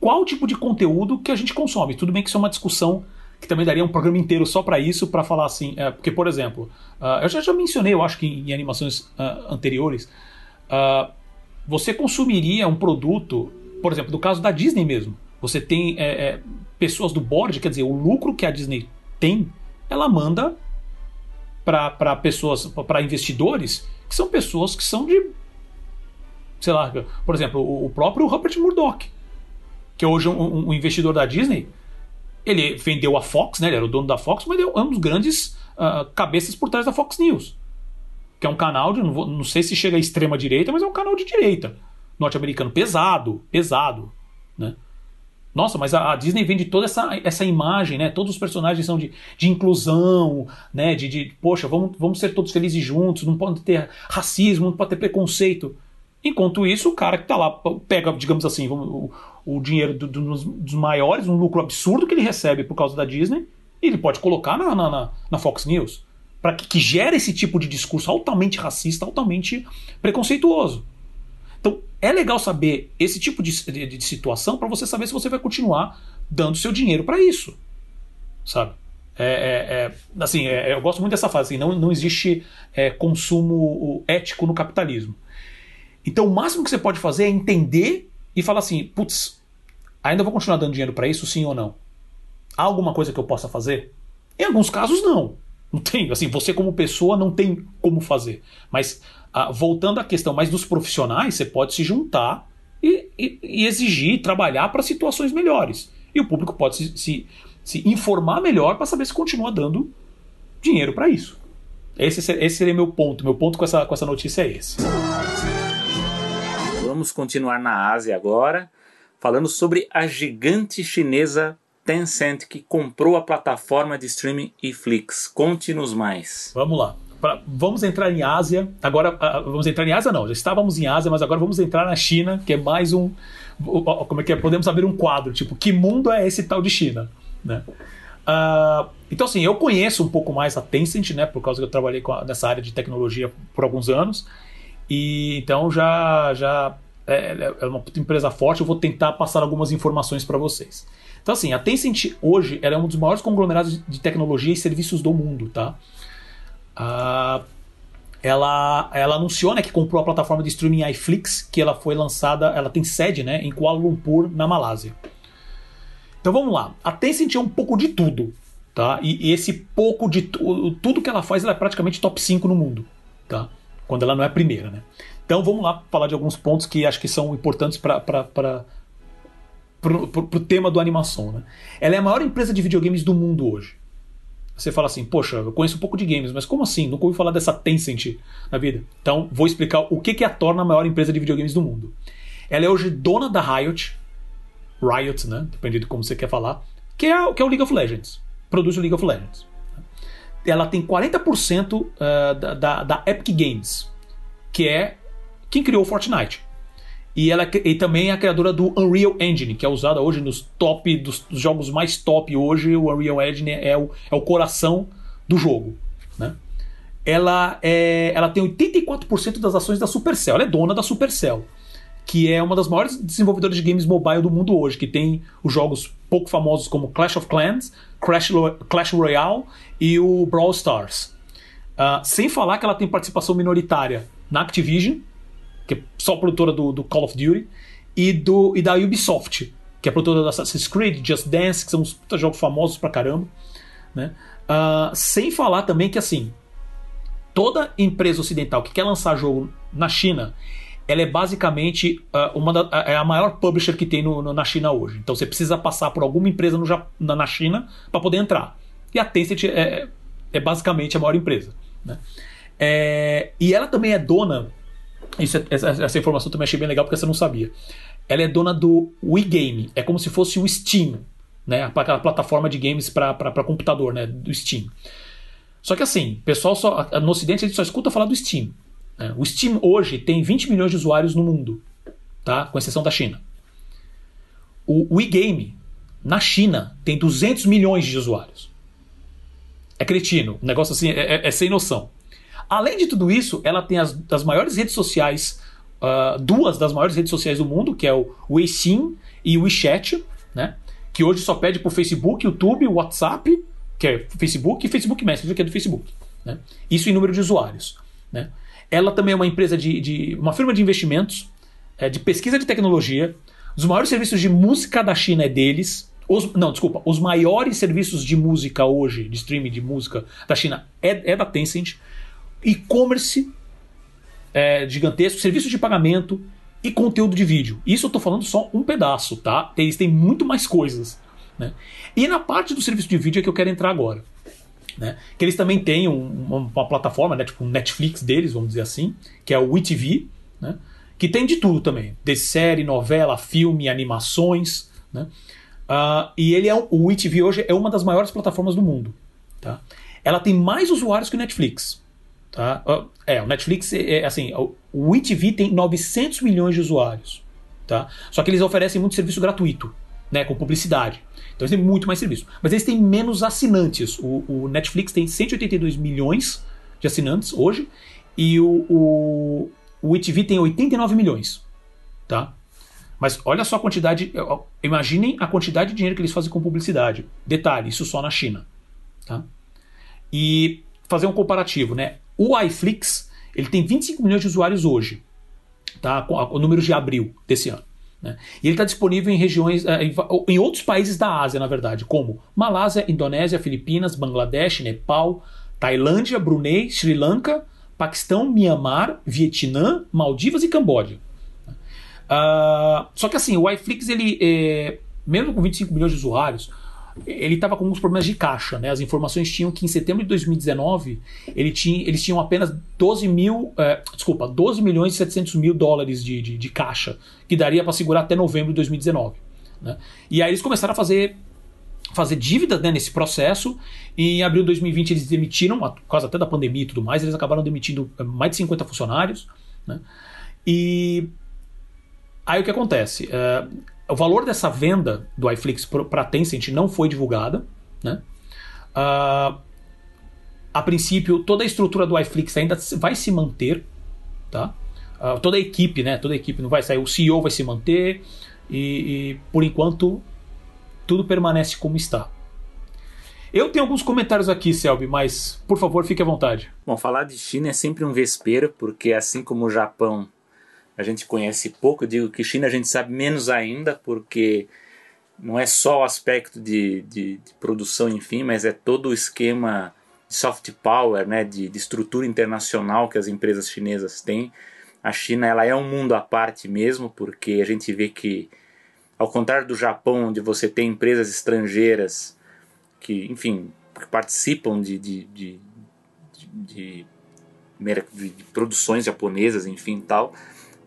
qual tipo de conteúdo que a gente consome. Tudo bem que isso é uma discussão que também daria um programa inteiro só para isso, para falar assim. É, porque, por exemplo, uh, eu já, já mencionei, eu acho que em, em animações uh, anteriores, uh, você consumiria um produto, por exemplo, no caso da Disney mesmo. Você tem é, é, pessoas do board, quer dizer, o lucro que a Disney tem, ela manda para pessoas, para investidores, que são pessoas que são de sei lá, por exemplo, o, próprio Rupert Murdoch, que é hoje um, um, investidor da Disney, ele vendeu a Fox, né? Ele era o dono da Fox, mas é um dos grandes uh, cabeças por trás da Fox News, que é um canal de, não, vou, não sei se chega à extrema direita, mas é um canal de direita norte-americano pesado, pesado, né? Nossa, mas a, a, Disney vende toda essa, essa imagem, né? Todos os personagens são de, de inclusão, né? De, de, poxa, vamos, vamos ser todos felizes juntos, não pode ter racismo, não pode ter preconceito. Enquanto isso, o cara que está lá pega, digamos assim, o, o dinheiro do, do, dos maiores, um lucro absurdo que ele recebe por causa da Disney, e ele pode colocar na, na, na Fox News. Para que, que gere esse tipo de discurso altamente racista, altamente preconceituoso. Então, é legal saber esse tipo de, de, de situação para você saber se você vai continuar dando seu dinheiro para isso. Sabe? É, é, é, assim, é, eu gosto muito dessa frase. Assim, não, não existe é, consumo ético no capitalismo. Então, o máximo que você pode fazer é entender e falar assim: putz, ainda vou continuar dando dinheiro para isso, sim ou não? Há alguma coisa que eu possa fazer? Em alguns casos, não. Não tem, assim, você como pessoa não tem como fazer. Mas, ah, voltando à questão mais dos profissionais, você pode se juntar e, e, e exigir, trabalhar para situações melhores. E o público pode se, se, se informar melhor para saber se continua dando dinheiro para isso. Esse, esse seria meu ponto. Meu ponto com essa, com essa notícia é esse. Vamos continuar na Ásia agora, falando sobre a gigante chinesa Tencent que comprou a plataforma de streaming eFlix. Conte-nos mais. Vamos lá. Pra, vamos entrar em Ásia. Agora, uh, vamos entrar em Ásia não, já estávamos em Ásia, mas agora vamos entrar na China, que é mais um. Como é que é? Podemos abrir um quadro, tipo, que mundo é esse tal de China? Né? Uh, então, assim, eu conheço um pouco mais a Tencent, né? Por causa que eu trabalhei a, nessa área de tecnologia por alguns anos. E então já, já é, é uma empresa forte. Eu vou tentar passar algumas informações para vocês. Então, assim, a Tencent hoje é um dos maiores conglomerados de tecnologia e serviços do mundo, tá? Uh, ela, ela anunciou né, que comprou a plataforma de streaming iFlix, que ela foi lançada, ela tem sede né, em Kuala Lumpur, na Malásia. Então vamos lá. A Tencent é um pouco de tudo, tá? E, e esse pouco de tudo que ela faz, ela é praticamente top 5 no mundo, tá? Quando ela não é a primeira, né? Então vamos lá falar de alguns pontos que acho que são importantes para o tema do animação, né? Ela é a maior empresa de videogames do mundo hoje. Você fala assim, poxa, eu conheço um pouco de games, mas como assim? Nunca ouvi falar dessa Tencent na vida. Então, vou explicar o que, que a torna a maior empresa de videogames do mundo. Ela é hoje dona da Riot, Riot, né? Depende de como você quer falar, que é, que é o League of Legends. Produz o League of Legends. Ela tem 40% uh, da, da, da Epic Games, que é quem criou o Fortnite. E ela e também é a criadora do Unreal Engine, que é usada hoje nos top dos, dos, jogos mais top hoje. O Unreal Engine é o, é o coração do jogo. Né? Ela, é, ela tem 84% das ações da Supercell. Ela é dona da Supercell que é uma das maiores desenvolvedoras de games mobile do mundo hoje, que tem os jogos pouco famosos como Clash of Clans, Clash, Clash Royale e o Brawl Stars. Uh, sem falar que ela tem participação minoritária na Activision, que é só produtora do, do Call of Duty, e, do, e da Ubisoft, que é produtora do Assassin's Creed, Just Dance, que são uns jogos famosos pra caramba. Né? Uh, sem falar também que assim, toda empresa ocidental que quer lançar jogo na China ela é basicamente uh, uma da, é a maior publisher que tem no, no, na China hoje. Então você precisa passar por alguma empresa no, na, na China para poder entrar. E a Tencent é, é basicamente a maior empresa. Né? É, e ela também é dona. Isso, é, essa, essa, informação também achei bem legal porque você não sabia. Ela é dona do WeGame. É como se fosse o Steam, né? aquela plataforma de games para computador, né? do Steam. Só que assim, pessoal só, no Ocidente a gente só escuta falar do Steam. É, o Steam hoje tem 20 milhões de usuários no mundo, tá? com exceção da China. O WeGame, na China, tem 200 milhões de usuários. É cretino, um negócio assim, é, é, é sem noção. Além de tudo isso, ela tem as, as maiores redes sociais, uh, duas das maiores redes sociais do mundo, que é o Weixin e o WeChat, né? que hoje só pede o Facebook, YouTube, WhatsApp, que é Facebook, e Facebook Messenger, que é do Facebook. Né? Isso em número de usuários. Né? Ela também é uma empresa de, de uma firma de investimentos, é, de pesquisa de tecnologia. Os maiores serviços de música da China é deles. Os, não, desculpa. Os maiores serviços de música hoje, de streaming de música da China, é, é da Tencent. E-commerce é, gigantesco, serviços de pagamento e conteúdo de vídeo. Isso eu estou falando só um pedaço, tá? Eles têm muito mais coisas. Né? E na parte do serviço de vídeo é que eu quero entrar agora. Né? Que eles também têm um, uma, uma, plataforma, né? tipo um Netflix deles, vamos dizer assim, que é o WeTV, né? que tem de tudo também, de série, novela, filme, animações. Né? Uh, e ele é o WeTV hoje é uma das maiores plataformas do mundo. Tá? Ela tem mais usuários que o Netflix. Tá? É, o Netflix é, é assim, o WeTV tem 900 milhões de usuários. Tá? Só que eles oferecem muito serviço gratuito, né, com publicidade. Então eles têm muito mais serviço. Mas eles têm menos assinantes. O, o Netflix tem 182 milhões de assinantes hoje e o, o, o ITV tem 89 milhões. Tá? Mas olha só a quantidade. Imaginem a quantidade de dinheiro que eles fazem com publicidade. Detalhe, isso só na China. Tá? E fazer um comparativo, né? O iFlix ele tem 25 milhões de usuários hoje, tá? O número de abril desse ano. Né? E ele está disponível em regiões, eh, em outros países da Ásia, na verdade, como Malásia, Indonésia, Filipinas, Bangladesh, Nepal, Tailândia, Brunei, Sri Lanka, Paquistão, Myanmar, Vietnã, Maldivas e Camboja. Uh, só que assim, o iFlix, ele, é, mesmo com 25 milhões de usuários, ele estava com alguns problemas de caixa. Né? As informações tinham que em setembro de 2019 ele tinha, eles tinham apenas 12 mil, é, desculpa, 12 milhões e 700 mil dólares de, de, de caixa, que daria para segurar até novembro de 2019. Né? E aí eles começaram a fazer fazer dívida né, nesse processo. Em abril de 2020 eles demitiram, por causa até da pandemia e tudo mais, eles acabaram demitindo eh, mais de 50 funcionários. Né? E aí o que acontece? É, o valor dessa venda do iFlix para a Tencent não foi divulgada. Né? Uh, a princípio, toda a estrutura do iFlix ainda vai se manter. Tá? Uh, toda a equipe, né? Toda a equipe não vai sair. O CEO vai se manter. E, e por enquanto tudo permanece como está. Eu tenho alguns comentários aqui, Selby, mas por favor, fique à vontade. Bom, falar de China é sempre um vespeiro, porque assim como o Japão a gente conhece pouco, eu digo que China a gente sabe menos ainda, porque não é só o aspecto de, de, de produção, enfim, mas é todo o esquema de soft power, né, de, de estrutura internacional que as empresas chinesas têm. A China ela é um mundo à parte mesmo, porque a gente vê que ao contrário do Japão, onde você tem empresas estrangeiras que, enfim, que participam de, de, de, de, de produções japonesas, enfim, tal.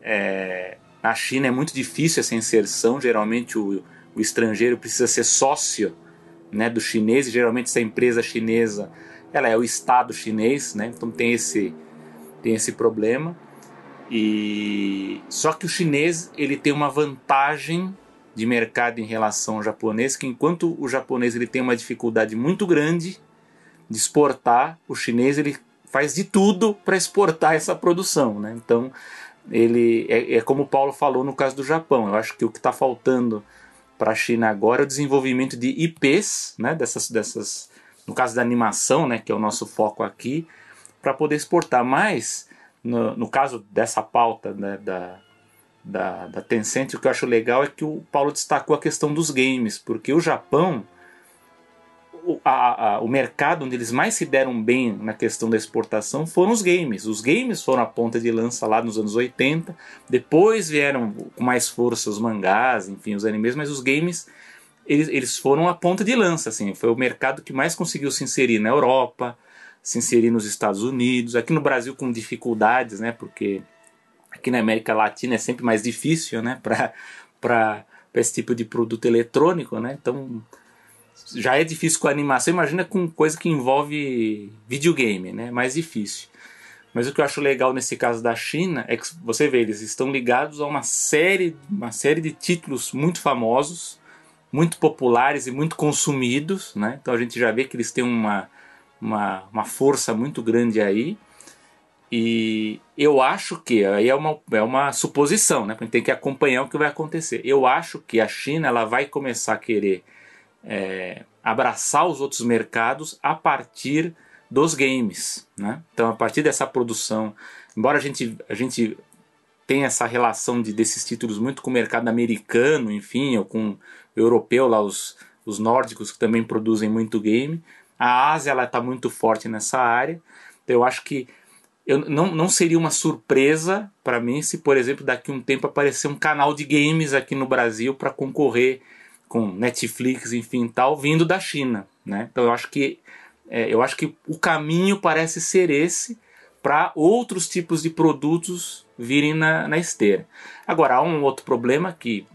É, na China é muito difícil essa inserção. Geralmente o, o estrangeiro precisa ser sócio né, do chinês. E geralmente essa empresa chinesa, ela é o Estado chinês, né? Então tem esse tem esse problema. E só que o chinês ele tem uma vantagem de mercado em relação ao japonês, que enquanto o japonês ele tem uma dificuldade muito grande de exportar, o chinês ele faz de tudo para exportar essa produção, né? Então ele é, é, como o Paulo falou no caso do Japão. Eu acho que o que está faltando para a China agora é o desenvolvimento de IPs, né? Dessas, dessas, no caso da animação, né? Que é o nosso foco aqui, para poder exportar. Mas no, no caso dessa pauta né, da da, da Tencent, o que eu acho legal é que o Paulo destacou a questão dos games, porque o Japão, o, a, a, o mercado onde eles mais se deram bem na questão da exportação foram os games. Os games foram a ponta de lança lá nos anos 80, depois vieram com mais força os mangás, enfim, os animes, mas os games eles, eles foram a ponta de lança, assim, foi o mercado que mais conseguiu se inserir na Europa, se inserir nos Estados Unidos, aqui no Brasil com dificuldades, né, porque aqui na América Latina é sempre mais difícil, né, para esse tipo de produto eletrônico, né? Então já é difícil com animação, imagina com coisa que envolve videogame, né? Mais difícil. Mas o que eu acho legal nesse caso da China é que você vê, eles estão ligados a uma série, uma série de títulos muito famosos, muito populares e muito consumidos, né? Então a gente já vê que eles têm uma, uma, uma força muito grande aí. E eu acho que, aí é uma, é uma suposição, né? A gente tem que acompanhar o que vai acontecer. Eu acho que a China ela vai começar a querer é, abraçar os outros mercados a partir dos games, né? Então, a partir dessa produção, embora a gente, a gente tenha essa relação de, desses títulos muito com o mercado americano, enfim, ou com o europeu, lá os, os nórdicos que também produzem muito game, a Ásia está muito forte nessa área. Então, eu acho que eu, não, não seria uma surpresa para mim se, por exemplo, daqui a um tempo aparecer um canal de games aqui no Brasil para concorrer com Netflix, enfim, tal, vindo da China, né? Então eu acho que é, eu acho que o caminho parece ser esse para outros tipos de produtos virem na, na esteira. Agora há um outro problema que,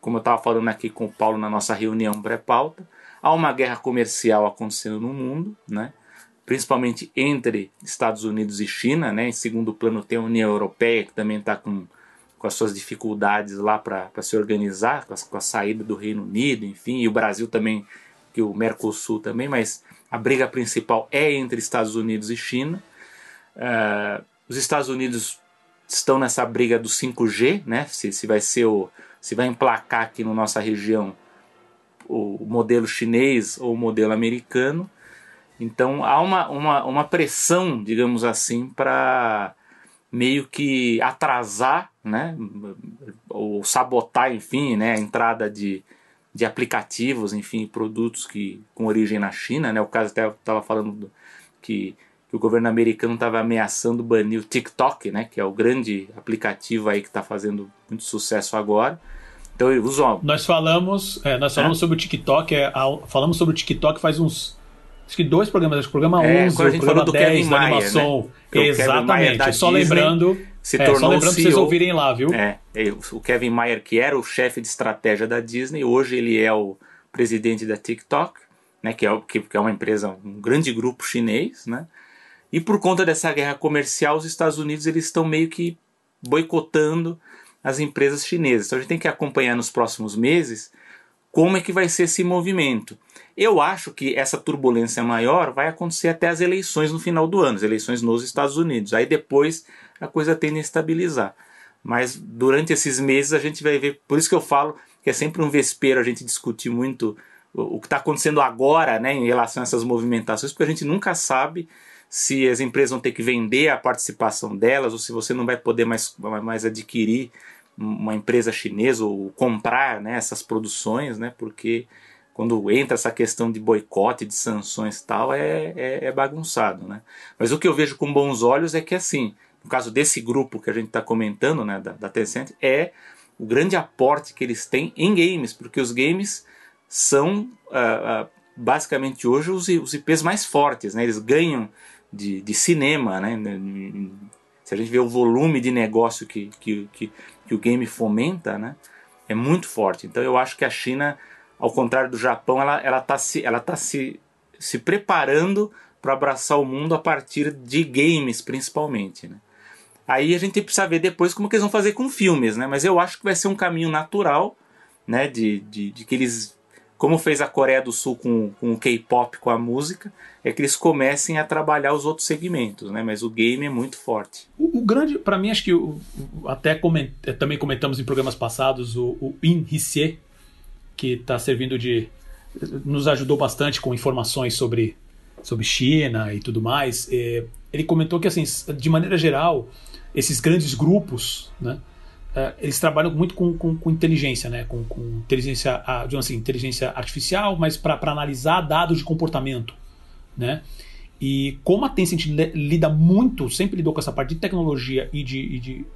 como eu estava falando aqui com o Paulo na nossa reunião pré-pauta, há uma guerra comercial acontecendo no mundo, né? principalmente entre Estados Unidos e China. Né? Em segundo plano, tem a União Europeia, que também está com, com as suas dificuldades lá para se organizar, com a, com a, saída do Reino Unido, enfim, e o Brasil também, que o Mercosul também, mas a briga principal é entre Estados Unidos e China. Uh, os Estados Unidos estão nessa briga do 5G, né? se, se vai ser o, se vai emplacar aqui na nossa região o modelo chinês ou o modelo americano. Então há uma, uma, uma pressão, digamos assim, para meio que atrasar, né, ou sabotar, enfim, né, a entrada de, de aplicativos, enfim, produtos que com origem na China, né, o caso até estava falando do, que, que o governo americano estava ameaçando banir o TikTok, né, que é o grande aplicativo aí que está fazendo muito sucesso agora. Então, uso... Nós falamos, é, nós falamos é? sobre o TikTok, é, falamos sobre o TikTok faz uns acho que dois programas, acho que o programa é, 11, o programa do 10 Kevin da Maia, animação. Né? Exatamente. Só Disney lembrando, se tornou é, só lembrando CEO, vocês ouvirem lá, viu? É, o Kevin Mayer, que era o chefe de estratégia da Disney, hoje ele é o presidente da TikTok, né, que, é, que, que é uma empresa, um grande grupo chinês, né? E por conta dessa guerra comercial, os Estados Unidos eles estão meio que boicotando as empresas chinesas. Então a gente tem que acompanhar nos próximos meses como é que vai ser esse movimento. Eu acho que essa turbulência maior vai acontecer até as eleições no final do ano, as eleições nos Estados Unidos. Aí depois a coisa tende a estabilizar. Mas durante esses meses a gente vai ver, por isso que eu falo que é sempre um vespeiro a gente discutir muito o, que está acontecendo agora né, em relação a essas movimentações, porque a gente nunca sabe se as empresas vão ter que vender a participação delas ou se você não vai poder mais, mais adquirir uma empresa chinesa ou comprar né, essas produções, né, porque quando entra essa questão de boicote, de sanções e tal, é, é, é, bagunçado. Né? Mas o que eu vejo com bons olhos é que, assim, no caso desse grupo que a gente está comentando, né, da, da Tencent, é o grande aporte que eles têm em games, porque os games são uh, uh, basicamente hoje os, os IPs mais fortes, né? eles ganham de, de cinema, né? se a gente vê o volume de negócio que, que, que, que o game fomenta, né? é muito forte. Então eu acho que a China, ao contrário do Japão, ela está ela tá se, tá se, se preparando para abraçar o mundo a partir de games, principalmente. Né? Aí a gente precisa ver depois como que eles vão fazer com filmes, né? Mas eu acho que vai ser um caminho natural, né? De, de, de que eles, como fez a Coreia do Sul com, com o K-pop, com a música, é que eles comecem a trabalhar os outros segmentos, né? Mas o game é muito forte. O, o grande, para mim, acho que o, até coment, eh, também comentamos em programas passados o, o In Hsieh, que está servindo de nos ajudou bastante com informações sobre sobre China e tudo mais. Eh, ele comentou que assim, de maneira geral, esses grandes grupos, né? Uh, eles trabalham muito com, com, com inteligência, né? com, com inteligência, uh, assim, inteligência artificial, mas para analisar dados de comportamento. Né? E como a Tencent lida muito, sempre lidou com essa parte de tecnologia e de, e de,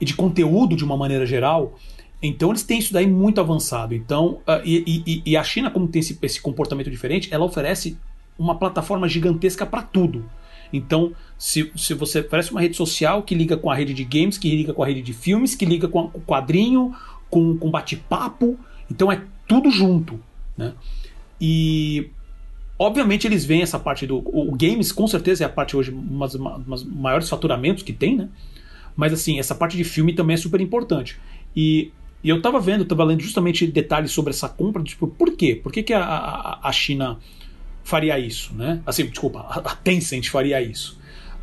e de conteúdo de uma maneira geral, então eles têm isso daí muito avançado. Então, uh, e, e, e, a China, como tem esse, esse comportamento diferente, ela oferece uma plataforma gigantesca para tudo. Então, se, se você oferece uma rede social que liga com a rede de games, que liga com a rede de filmes, que liga com o quadrinho, com, com bate-papo, então é tudo junto. Né? E obviamente eles veem essa parte do. O games com certeza é a parte hoje, umas, umas maiores faturamentos que tem, né? Mas assim, essa parte de filme também é super importante. E, e eu tava vendo, tava lendo justamente detalhes sobre essa compra, tipo, por quê? Por que, que a, a, a China faria isso, né? Assim, desculpa, a Tencent faria isso.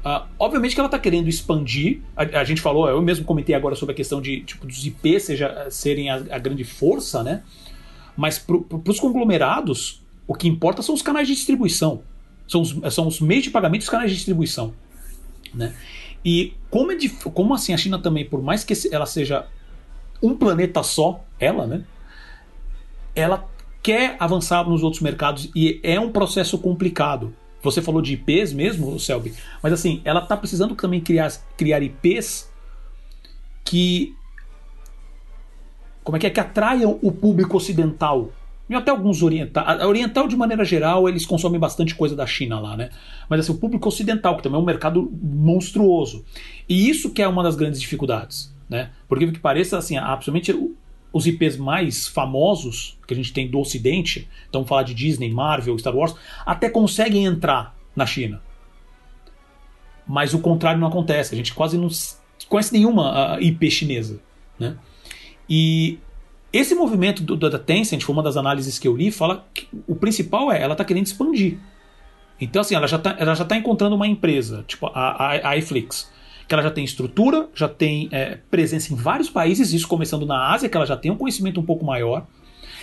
Uh, obviamente que ela está querendo expandir. A, a, gente falou, eu mesmo comentei agora sobre a questão de tipo, dos IPs seja, serem a, a grande força, né? Mas para os conglomerados, o que importa são os canais de distribuição. São os, são os meios de pagamento e os canais de distribuição. Né? E como, é dif... como assim a China também, por mais que ela seja um planeta só, ela, né? Ela quer avançar nos outros mercados e é um processo complicado. Você falou de IPs mesmo, Selby, mas assim, ela está precisando também criar, criar IPs que como é que é que atraiam o público ocidental e até alguns orientais. Oriental, de maneira geral, eles consomem bastante coisa da China lá, né? Mas assim, o público ocidental, que também é um mercado monstruoso. E isso que é uma das grandes dificuldades, né? Porque que pareça, assim, absolutamente os IPs mais famosos que a gente tem do Ocidente, então falar de Disney, Marvel, Star Wars, até conseguem entrar na China. Mas o contrário não acontece. A gente quase não conhece nenhuma uh, IP chinesa. Né? E esse movimento do, da Tencent, foi uma das análises que eu li, fala que o principal é ela está querendo expandir. Então, assim, ela já está tá encontrando uma empresa, tipo a, a, a iFlix, que ela já tem estrutura, já tem é, presença em vários países, isso começando na Ásia, que ela já tem um conhecimento um pouco maior,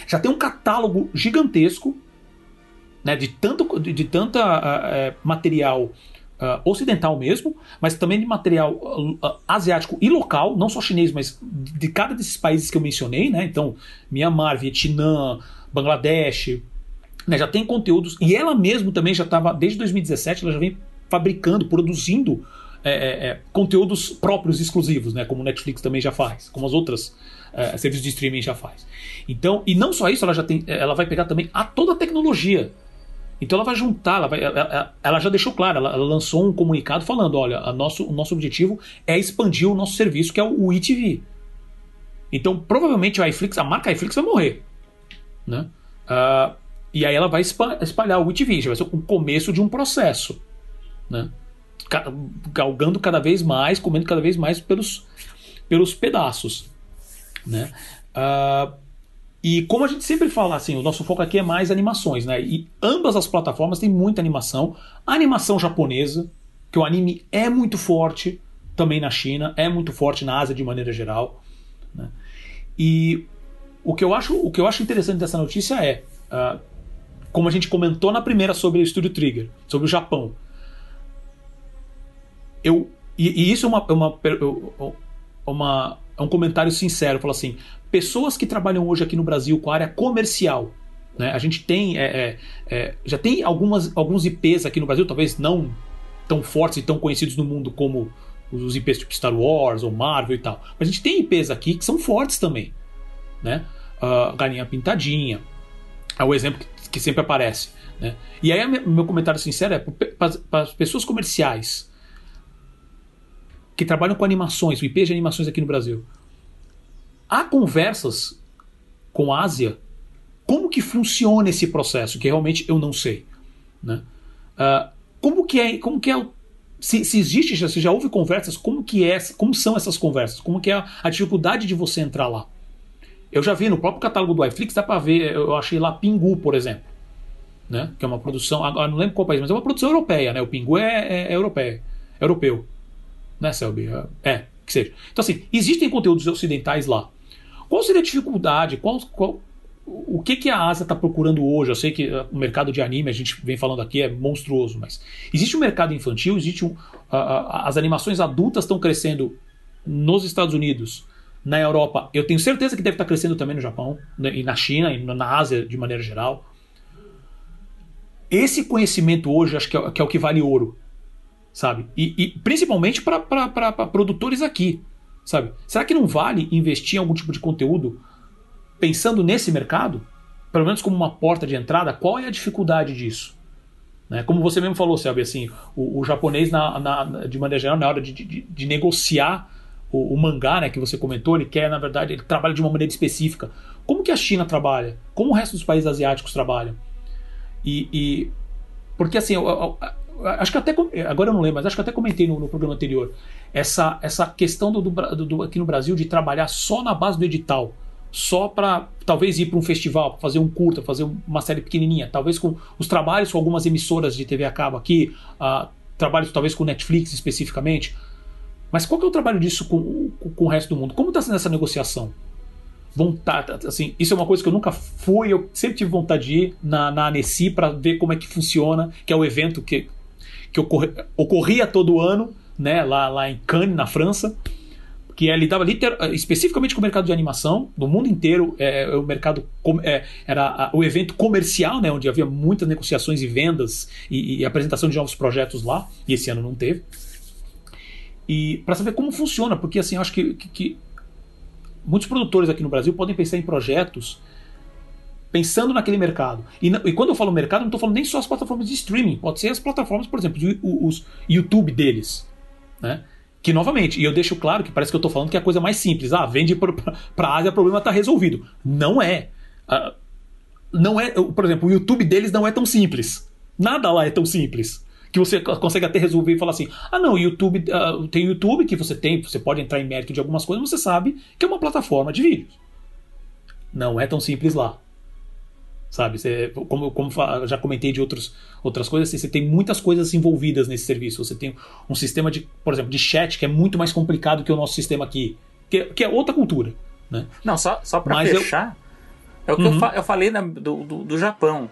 já tem um catálogo gigantesco né, de tanto de, de tanta uh, material uh, ocidental mesmo, mas também de material uh, asiático e local, não só chinês, mas de cada desses países que eu mencionei, né? Então, Myanmar, Vietnã, Bangladesh, né, já tem conteúdos e ela mesmo também já estava desde 2017, ela já vem fabricando, produzindo é, é, é, conteúdos próprios exclusivos, né? Como o Netflix também já faz, como as outras é, serviços de streaming já faz. Então, e não só isso, ela já tem, ela vai pegar também a toda a tecnologia. Então ela vai juntar, ela, vai, ela, já deixou claro, ela, lançou um comunicado falando, olha, nosso, o nosso objetivo é expandir o nosso serviço que é o, o ITV. Então provavelmente a iFlix, a marca iFlix vai morrer. Né? Uh, e aí ela vai espalhar o WeTV, vai ser o começo de um processo. Né? Galgando cada vez mais, comendo cada vez mais pelos, pelos pedaços. Né? Uh, e como a gente sempre fala, assim, o nosso foco aqui é mais animações, né? E ambas as plataformas têm muita animação. A animação japonesa, que o anime é muito forte também na China, é muito forte na Ásia de maneira geral. Né? E o que, eu acho, o que eu acho interessante dessa notícia é, uh, como a gente comentou na primeira sobre o Studio Trigger, sobre o Japão. Eu, e, e isso é uma, é uma, uma, é um comentário sincero, falo assim, pessoas que trabalham hoje aqui no Brasil com a área comercial, né? A gente tem é, é, é, já tem algumas, alguns IPs aqui no Brasil, talvez não tão fortes e tão conhecidos no mundo como os IPs tipo Star Wars ou Marvel e tal. Mas a gente tem IPs aqui que são fortes também, né? Uh, Galinha Pintadinha é o exemplo que, que sempre aparece, né? E aí meu comentário sincero é para as pessoas comerciais que trabalham com animações, IPs de animações aqui no Brasil. Há conversas com a Ásia como que funciona esse processo, que realmente eu não sei, né? Uh, como que é, como que é se, se, existe, se já houve conversas, como que é, como são essas conversas? Como que é a, a dificuldade de você entrar lá? Eu já vi no próprio catálogo do iFlix, dá para ver, eu achei lá Pingu, por exemplo, né? Que é uma produção, agora não lembro qual país, mas é uma produção europeia, né? O Pingu é, é, é europeia, europeu, né, Selby? É, é, que seja. Então assim, existem conteúdos ocidentais lá. Qual seria a dificuldade? Qual, qual, o que, que a Ásia está procurando hoje? Eu sei que uh, o mercado de anime, a gente vem falando aqui, é monstruoso, mas existe um mercado infantil, existe um, uh, uh, as animações adultas estão crescendo nos Estados Unidos, na Europa, eu tenho certeza que deve estar tá crescendo também no Japão, né, e na China, e na Ásia de maneira geral. Esse conhecimento hoje acho que é, que é o que vale ouro, sabe? E, e principalmente para produtores aqui, sabe? Será que não vale investir em algum tipo de conteúdo pensando nesse mercado, pelo menos como uma porta de entrada, qual é a dificuldade disso? Né? Como você mesmo falou, Selby, assim, o, o japonês, na, na, de maneira geral, na hora de, de, de negociar o, o, mangá né, que você comentou, ele quer, na verdade, ele trabalha de uma maneira específica. Como que a China trabalha? Como o resto dos países asiáticos trabalham? E, e porque assim, acho que até agora eu não lembro, mas acho que até comentei no, no programa anterior essa, essa questão do, do, do, aqui no Brasil de trabalhar só na base do edital só para talvez ir para um festival, fazer um curta, fazer uma série pequenininha, talvez com os trabalhos com algumas emissoras de TV a cabo aqui, uh, trabalhos talvez com Netflix especificamente. Mas qual que é o trabalho disso com, com, com o resto do mundo? Como está sendo essa negociação? Vontade, assim, isso é uma coisa que eu nunca fui, eu sempre tive vontade de ir na, na Annecy para ver como é que funciona, que é o evento que, que ocorre, ocorria todo ano, né, lá, lá em Cannes, na França que ele lidava liter, especificamente com o mercado de animação, no mundo inteiro, é, é o mercado é, era a, o evento comercial, né, onde havia muitas negociações e vendas e, e, apresentação de novos projetos lá, e esse ano não teve. E para saber como funciona, porque assim, eu acho que, que, que muitos produtores aqui no Brasil podem pensar em projetos pensando naquele mercado. E, e, quando eu falo mercado, não estou falando nem só as plataformas de streaming, pode ser as plataformas, por exemplo, de, os YouTube deles. Né? Que, novamente, e eu deixo claro que parece que eu estou falando que é a coisa mais simples. Ah, vende para a Ásia, o problema está resolvido. Não é. Uh, não é. Por exemplo, o YouTube deles não é tão simples. Nada lá é tão simples. Que você consegue até resolver e falar assim: ah, não, YouTube, uh, tem YouTube que você tem, você pode entrar em mérito de algumas coisas, você sabe que é uma plataforma de vídeos. Não é tão simples lá. Sabe? Você, como, como já comentei de outros, outras coisas, assim, você tem muitas coisas envolvidas nesse serviço. Você tem um sistema de, por exemplo, de chat que é muito mais complicado que o nosso sistema aqui, que, que é outra cultura. Né? Não, só, só para fechar, eu... é o que uhum. eu, fa eu, falei na, do, do, do, Japão.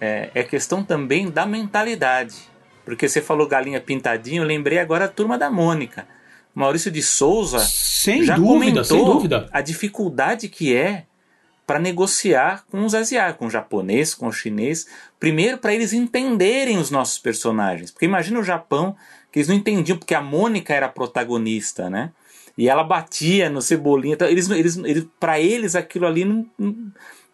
É, é questão também da mentalidade. Porque você falou galinha pintadinho, eu lembrei agora a turma da Mônica. Maurício de Souza sem já dúvida, comentou sem dúvida. a dificuldade que é para negociar com os asiáticos, com o japonês, com o chinês, primeiro para eles entenderem os nossos personagens. Porque imagina o Japão, que eles não entendiam porque a Mônica era a protagonista, né? E ela batia no Cebolinha. Então, eles, eles, eles, para eles aquilo ali não,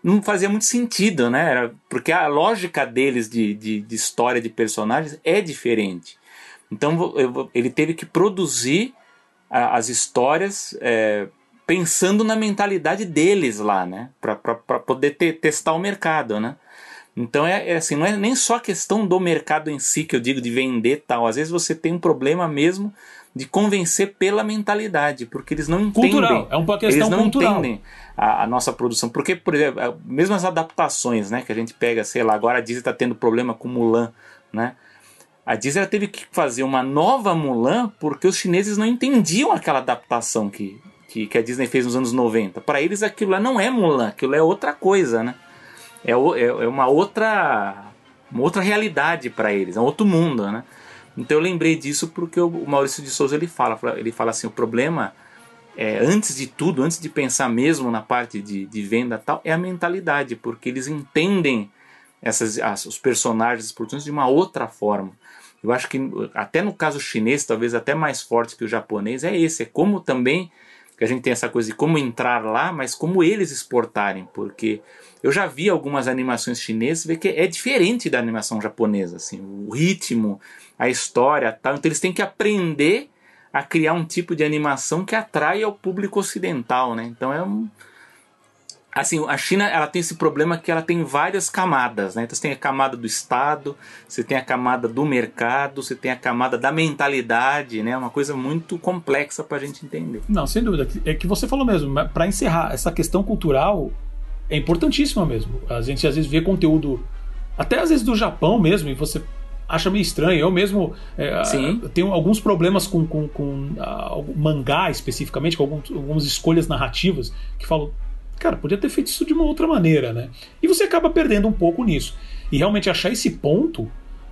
não, fazia muito sentido, né? Era, porque a lógica deles de, de, de história de personagens é diferente. Então ele teve que produzir as histórias é, pensando na mentalidade deles lá, né? Para poder ter, testar o mercado, né? Então é, é, assim, não é nem só a questão do mercado em si que eu digo de vender tal. Às vezes você tem um problema mesmo de convencer pela mentalidade, porque eles não entendem. Cultural, é uma questão eles não cultural. entendem a, a, nossa produção. Porque, por exemplo, é, mesmo as adaptações, né, que a gente pega, sei lá, agora a Disney está tendo problema com Mulan, né? A Disney teve que fazer uma nova Mulan porque os chineses não entendiam aquela adaptação que, que, que a Disney fez nos anos 90. Para eles aquilo lá não é Mulan, aquilo é outra coisa, né? É, é, é uma outra uma outra realidade para eles, é um outro mundo, né? Então eu lembrei disso porque o Maurício de Souza ele fala, ele fala assim, o problema é, antes de tudo, antes de pensar mesmo na parte de, de venda tal, é a mentalidade, porque eles entendem essas, as, os personagens, as produções de uma outra forma. Eu acho que até no caso chinês, talvez até mais forte que o japonês, é esse, é como também que a gente tem essa coisa de como entrar lá, mas como eles exportarem, porque eu já vi algumas animações chinesas, vê que é diferente da animação japonesa, assim, o ritmo, a história, tal. Então eles têm que aprender a criar um tipo de animação que atrai ao público ocidental, né? Então é um assim, a China ela tem esse problema que ela tem várias camadas, né? Então você tem a camada do Estado, você tem a camada do mercado, você tem a camada da mentalidade, né? Uma coisa muito complexa para a gente entender. Não, sem dúvida. É que você falou mesmo. Para encerrar, essa questão cultural é importantíssima mesmo. A gente às vezes vê conteúdo, até às vezes do Japão mesmo, e você acha meio estranho. Eu mesmo é, tenho alguns problemas com, com, com uh, mangá especificamente, com alguns, algumas escolhas narrativas que falo, cara, podia ter feito isso de uma outra maneira, né? E você acaba perdendo um pouco nisso. E realmente achar esse ponto.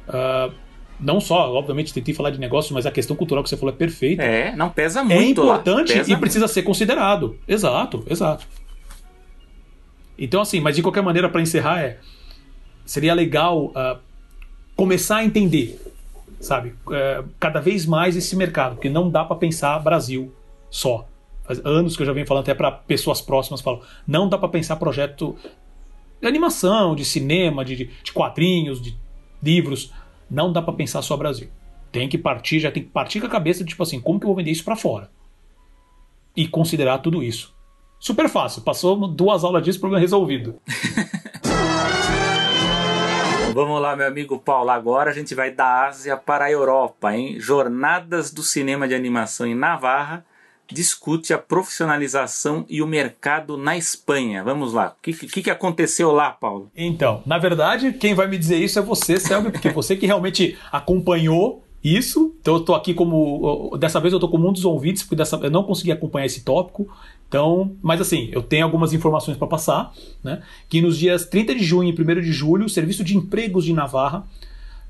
Uh, não só, obviamente, tentei falar de negócio, mas a questão cultural que você falou é perfeita. É, não pesa muito. É importante e precisa muito. ser considerado. Exato, exato. Então, assim, mas de qualquer maneira, para encerrar, é. Seria legal uh, começar a entender, sabe? Uh, cada vez mais esse mercado, porque não dá para pensar Brasil só. Faz anos que eu já venho falando até para pessoas próximas, falo, não dá para pensar projeto de animação, de cinema, de, de quadrinhos, de livros. Não dá para pensar só Brasil. Tem que partir, já tem que partir com a cabeça de tipo assim, como que eu vou vender isso para fora? E considerar tudo isso. Super fácil, passou duas aulas disso, problema resolvido. Vamos lá, meu amigo Paulo. Agora a gente vai da Ásia para a Europa, hein? Jornadas do cinema de animação em Navarra discute a profissionalização e o mercado na Espanha. Vamos lá. O que, que, que, aconteceu lá, Paulo? Então, na verdade, quem vai me dizer isso é você, Selby, porque você que realmente acompanhou isso. Então eu tô aqui como. Dessa vez eu tô como um dos ouvintes, porque dessa, eu não consegui acompanhar esse tópico. Então, mas assim, eu tenho algumas informações para passar, né? Que nos dias 30 de junho e 1 de julho, o Serviço de Empregos de Navarra,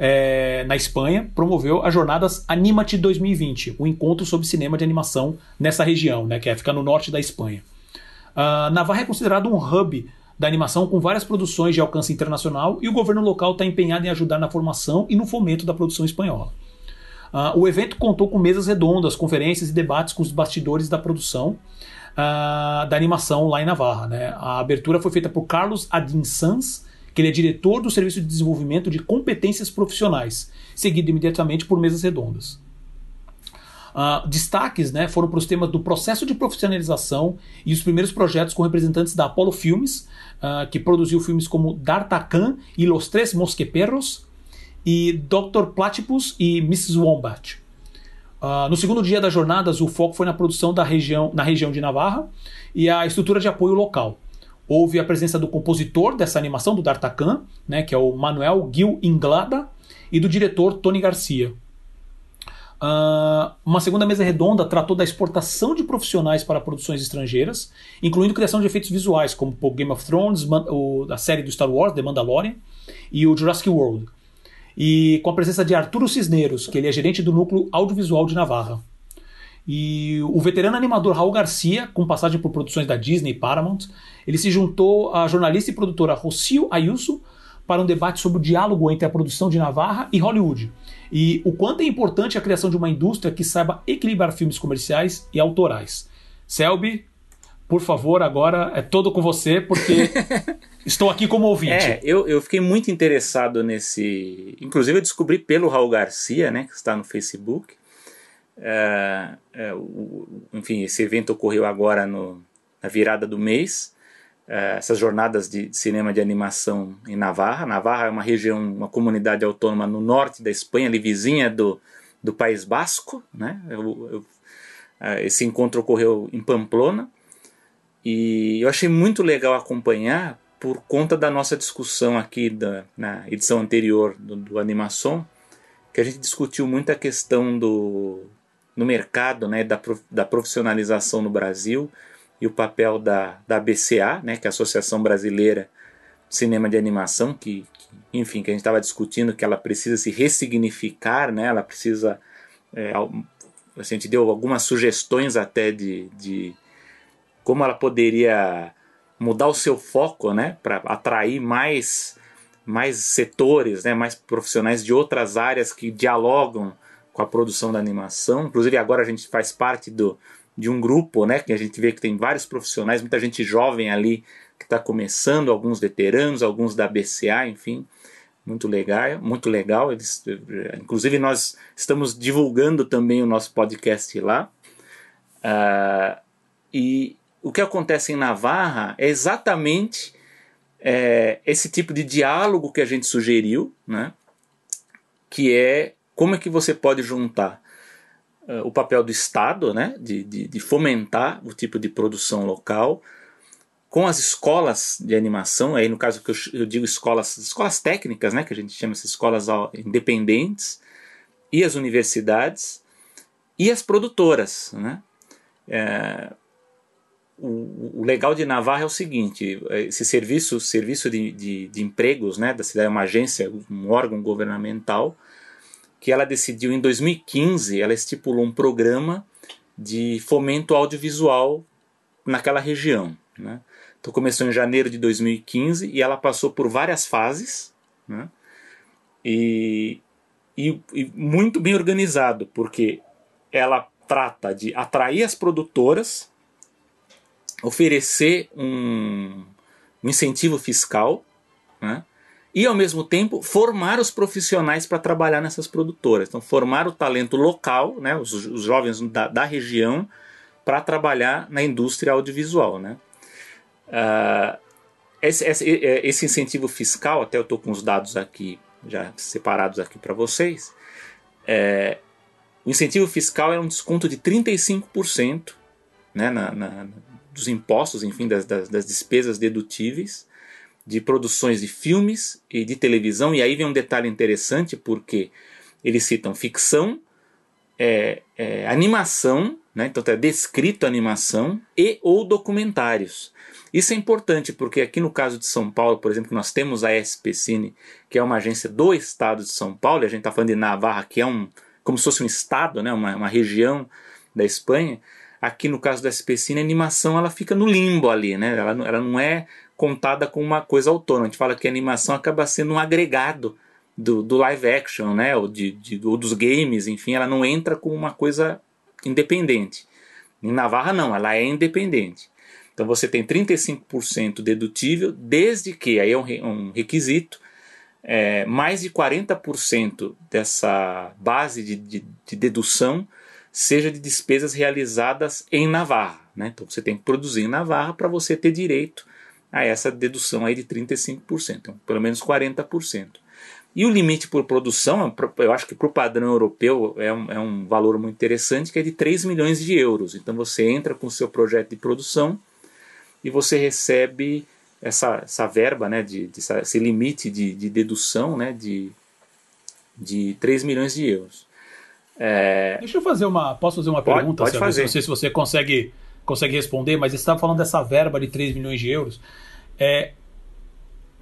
é, na Espanha, promoveu as jornadas Animate 2020, o um encontro sobre cinema de animação nessa região, né? Que é, fica no norte da Espanha. Uh, Navarra é considerado um hub da animação com várias produções de alcance internacional e o governo local está empenhado em ajudar na formação e no fomento da produção espanhola. Uh, o evento contou com mesas redondas, conferências e debates com os bastidores da produção uh, da animação lá em Navarra. Né? A abertura foi feita por Carlos Adin Sanz, que ele é diretor do Serviço de Desenvolvimento de Competências Profissionais, seguido imediatamente por mesas redondas. Uh, destaques né, foram para os temas do processo de profissionalização e os primeiros projetos com representantes da Apollo Filmes, uh, que produziu filmes como D'Artagnan e Los Tres Mosqueperros, e Dr. Platypus e Mrs. Wombat. Uh, no segundo dia das jornadas, o foco foi na produção da região, na região de Navarra e a estrutura de apoio local. Houve a presença do compositor dessa animação, do D'Artacan, né, que é o Manuel Gil Inglada, e do diretor Tony Garcia. Uh, uma segunda mesa redonda tratou da exportação de profissionais para produções estrangeiras, incluindo criação de efeitos visuais, como o Game of Thrones, o, a série do Star Wars, The Mandalorian, e o Jurassic World e com a presença de Arturo Cisneros, que ele é gerente do núcleo audiovisual de Navarra. E o veterano animador Raul Garcia, com passagem por produções da Disney e Paramount, ele se juntou à jornalista e produtora Rocio Ayuso para um debate sobre o diálogo entre a produção de Navarra e Hollywood e o quanto é importante a criação de uma indústria que saiba equilibrar filmes comerciais e autorais. Selby, por favor, agora é todo com você, porque estou aqui como ouvinte. É, eu, eu fiquei muito interessado nesse. Inclusive, eu descobri pelo Raul Garcia, né, que está no Facebook. É, é, o, enfim, esse evento ocorreu agora no, na virada do mês. É, essas jornadas de cinema de animação em Navarra. Navarra é uma região, uma comunidade autônoma no norte da Espanha, ali vizinha do, do País Basco. Né? Eu, eu, é, esse encontro ocorreu em Pamplona e eu achei muito legal acompanhar por conta da nossa discussão aqui da, na edição anterior do, do Animação, que a gente discutiu muito a questão do no mercado, né, da, da profissionalização no Brasil e o papel da, da BCA, né, que é a Associação Brasileira de Cinema de Animação, que, que enfim, que a gente estava discutindo que ela precisa se ressignificar, né, ela precisa, é, a gente deu algumas sugestões até de, de como ela poderia mudar o seu foco, né, para atrair mais mais setores, né, mais profissionais de outras áreas que dialogam com a produção da animação. Inclusive agora a gente faz parte do, de um grupo, né, que a gente vê que tem vários profissionais, muita gente jovem ali que está começando, alguns veteranos, alguns da BCA, enfim, muito legal, muito legal. Eles, inclusive nós estamos divulgando também o nosso podcast lá. Uh, e o que acontece em Navarra é exatamente é, esse tipo de diálogo que a gente sugeriu, né? Que é como é que você pode juntar uh, o papel do Estado, né, de, de, de, fomentar o tipo de produção local, com as escolas de animação, aí no caso que eu, eu digo escolas, escolas técnicas, né, que a gente chama de escolas independentes, e as universidades, e as produtoras. Né? É, o, legal de Navarra é o seguinte: esse serviço, serviço de, de, de empregos né, da cidade, é uma agência, um órgão governamental, que ela decidiu em 2015, ela estipulou um programa de fomento audiovisual naquela região. Né? Então começou em janeiro de 2015 e ela passou por várias fases né? e, e, e muito bem organizado, porque ela trata de atrair as produtoras, oferecer um, um incentivo fiscal, né? E ao mesmo tempo formar os profissionais para trabalhar nessas produtoras. Então, formar o talento local, né, os, os jovens da, da região, para trabalhar na indústria audiovisual. Né? Uh, esse, esse, esse, incentivo fiscal, até eu estou com os dados aqui já separados aqui para vocês. É, o incentivo fiscal é um desconto de 35% né, na, na, dos impostos, enfim, das, das, das despesas dedutíveis de produções de filmes e de televisão, e aí vem um detalhe interessante, porque eles citam ficção, é, é, animação, né? então é descrito animação, e ou documentários. Isso é importante porque aqui no caso de São Paulo, por exemplo, nós temos a SPCine, que é uma agência do estado de São Paulo, e a gente está falando de Navarra, que é um, como se fosse um estado, né? uma, uma região da Espanha. Aqui no caso da SPCine, a animação ela fica no limbo ali, né? ela, ela não é contada como uma coisa autônoma. A gente fala que a animação acaba sendo um agregado do, do live action, né? Ou, de, de, ou dos games, enfim, ela não entra como uma coisa independente. Em Navarra, não, ela é independente. Então você tem 35% dedutível, desde que, aí é um, um requisito, é, mais de 40% dessa base de, de, de, dedução seja de despesas realizadas em Navarra. Né? Então você tem que produzir em Navarra para você ter direito a essa dedução aí de 35%, então, pelo menos 40%. E o limite por produção, eu acho que para o padrão europeu é um, é um valor muito interessante, que é de 3 milhões de euros. Então você entra com o seu projeto de produção e você recebe essa, essa verba, né, de, de esse limite de, de dedução né, de, de 3 milhões de euros. É... Deixa eu fazer uma. Posso fazer uma pode, pergunta? Pode fazer. Não sei se você consegue consegue responder, mas você estava falando dessa verba de 3 milhões de euros. É,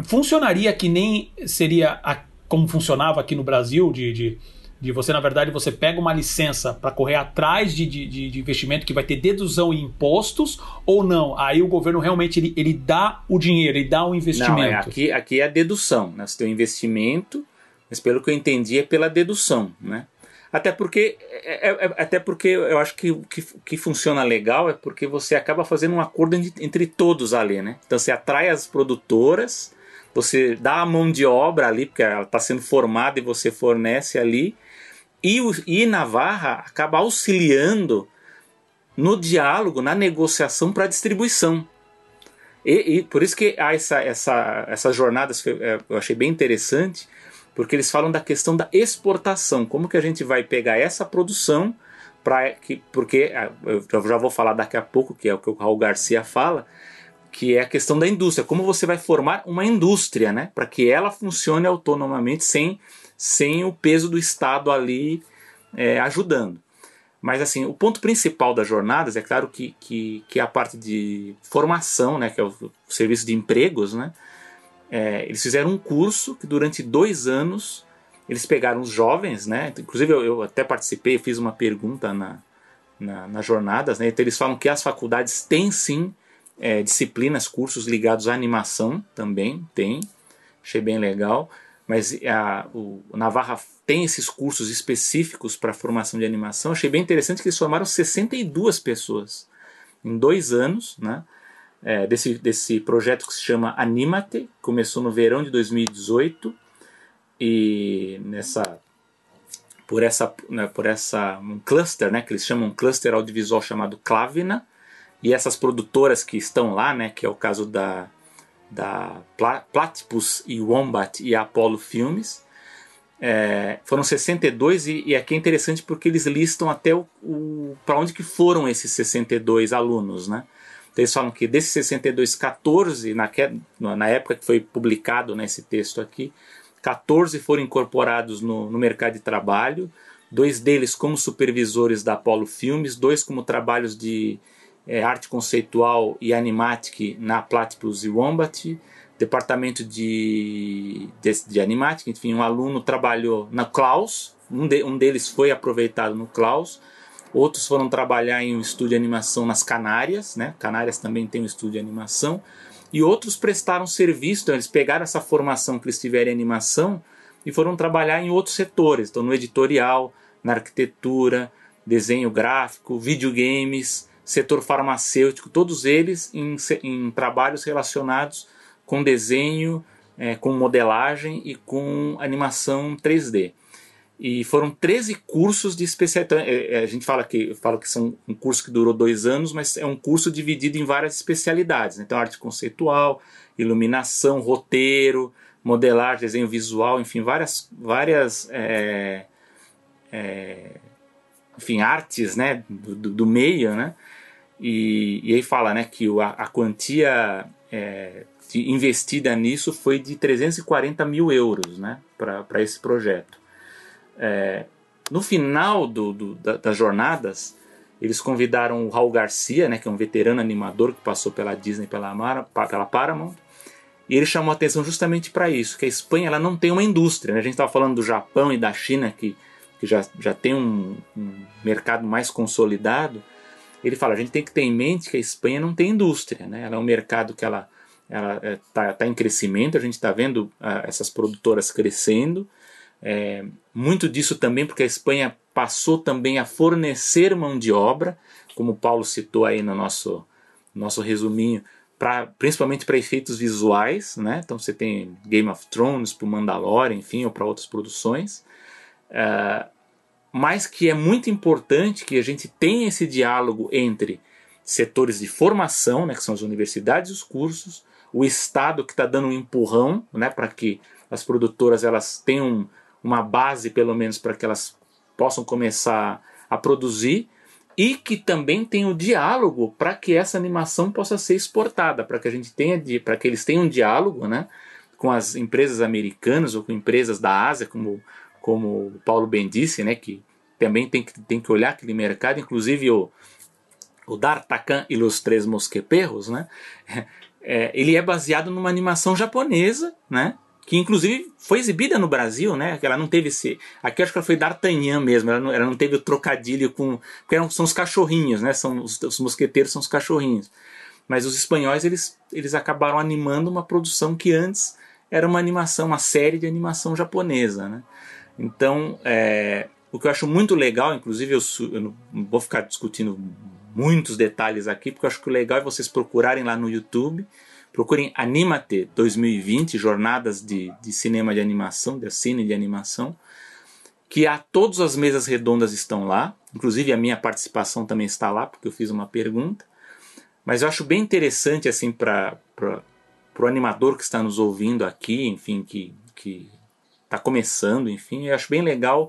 funcionaria que nem seria a, como funcionava aqui no Brasil, de, de, de, você, na verdade, você pega uma licença para correr atrás de, de, de, investimento que vai ter dedução e impostos, ou não? Aí o governo realmente ele, ele dá o dinheiro, ele dá o investimento. Não, é, aqui, aqui é a dedução. Né? Você tem o investimento, mas pelo que eu entendi é pela dedução. Né? Até porque, é, é, é, até porque eu acho que o que, que funciona legal é porque você acaba fazendo um acordo entre todos ali, né? Então você atrai as produtoras, você dá a mão de obra ali, porque ela está sendo formada e você fornece ali, e, o, e Navarra acaba auxiliando no diálogo, na negociação para distribuição. E, e, por isso que há essa, essa, essas jornadas que é, eu achei bem interessante, porque eles falam da questão da exportação, como que a gente vai pegar essa produção para que porque é, eu já vou falar daqui a pouco que é o que o Raul Garcia fala, que é a questão da indústria, como você vai formar uma indústria, né, para que ela funcione autonomamente sem sem o peso do Estado ali é, ajudando. Mas assim, o ponto principal das jornadas é claro que, que, que é a parte de formação, né, que é o serviço de empregos, né? É, eles fizeram um curso que durante dois anos eles pegaram os jovens, né? Inclusive eu, eu até participei, fiz uma pergunta na, na, nas jornadas, né? Então eles falam que as faculdades têm sim é, disciplinas, cursos ligados à animação também, tem. Achei bem legal mas a, o Navarra tem esses cursos específicos para formação de animação. Achei bem interessante que eles formaram 62 pessoas em dois anos, né? É, desse, desse projeto que se chama Animate, começou no verão de 2018 e nessa por essa né, por essa um cluster, né, que eles chamam um cluster audiovisual chamado Clavina e essas produtoras que estão lá, né, que é o caso da da Platypus e Wombat e Apollo Filmes. É, foram 62 e, e aqui é interessante porque eles listam até o, o para onde que foram esses 62 alunos, né? Eles falam que desses 62, 14, na, na época que foi publicado nesse né, texto aqui, 14 foram incorporados no, no mercado de trabalho, dois deles como supervisores da Apollo Filmes, dois como trabalhos de é, arte conceitual e animatic na Platypus e Wombat, departamento de, de, de animatic, enfim, um aluno trabalhou na Klaus, um, de, um deles foi aproveitado no Klaus, outros foram trabalhar em um estúdio de animação nas Canárias, né? Canárias também tem um estúdio de animação, e outros prestaram serviço, então eles pegaram essa formação que eles tiveram em animação e foram trabalhar em outros setores, então no editorial, na arquitetura, desenho gráfico, videogames, setor farmacêutico, todos eles em, em trabalhos relacionados com desenho, é, com modelagem e com animação 3D. E foram 13 cursos de especialidade. É, é, a gente fala que, fala que são um curso que durou dois anos, mas é um curso dividido em várias especialidades. Né? Então, arte conceitual, iluminação, roteiro, modelagem, desenho visual, enfim, várias, várias é, é, enfim, artes né, do, do meio, né? E, e aí fala né, que a, a quantia é, investida nisso foi de 340 mil euros né, para esse projeto. É, no final do, do, da, das jornadas, eles convidaram o Raul Garcia, né, que é um veterano animador que passou pela Disney pela, Amara, pela Paramount, e ele chamou atenção justamente para isso, que a Espanha ela não tem uma indústria. Né? A gente estava falando do Japão e da China, que, que já, já tem um, um mercado mais consolidado, ele fala, a gente tem que ter em mente que a Espanha não tem indústria, né? Ela é um mercado que ela ela está é, tá em crescimento, a gente está vendo uh, essas produtoras crescendo. É, muito disso também porque a Espanha passou também a fornecer mão de obra, como Paulo citou aí no nosso, nosso resuminho, pra, principalmente para efeitos visuais. Né? Então você tem Game of Thrones, para Mandalorian, enfim, ou para outras produções. Uh, mas que é muito importante que a gente tenha esse diálogo entre setores de formação, né, que são as universidades e os cursos, o Estado que está dando um empurrão né, para que as produtoras elas tenham uma base, pelo menos, para que elas possam começar a produzir, e que também tem o diálogo para que essa animação possa ser exportada, para que a gente tenha, para que eles tenham um diálogo né, com as empresas americanas ou com empresas da Ásia, como como o Paulo bem disse, né, que também tem que, tem que olhar aquele mercado, inclusive o, o D'Artagnan e os Três Mosqueperros, né, é, ele é baseado numa animação japonesa, né, que inclusive foi exibida no Brasil, né? Ela não teve esse. Aqui acho que ela foi D'Artagnan mesmo, ela não, ela não teve o trocadilho com. Porque eram, são os cachorrinhos, né? São, os, os, mosqueteiros são os cachorrinhos. Mas os espanhóis eles, eles acabaram animando uma produção que antes era uma animação, uma série de animação japonesa, né? Então, é, o que eu acho muito legal, inclusive eu, eu, não vou ficar discutindo muitos detalhes aqui, porque eu acho que o legal é vocês procurarem lá no YouTube, procurem Animate 2020, jornadas de, de cinema de animação, de cine de animação, que a todas as mesas redondas estão lá, inclusive a minha participação também está lá, porque eu fiz uma pergunta. Mas eu acho bem interessante assim para o animador que está nos ouvindo aqui, enfim, que que está começando, enfim, eu acho bem legal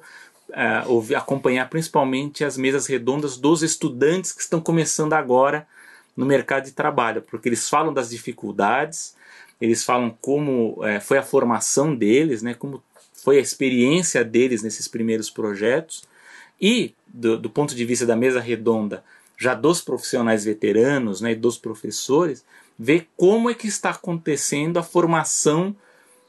uh, ouvir, acompanhar principalmente as mesas redondas dos estudantes que estão começando agora no mercado de trabalho, porque eles falam das dificuldades, eles falam como é, foi a formação deles, né, como foi a experiência deles nesses primeiros projetos e do, do ponto de vista da mesa redonda já dos profissionais veteranos, né, e dos professores, ver como é que está acontecendo a formação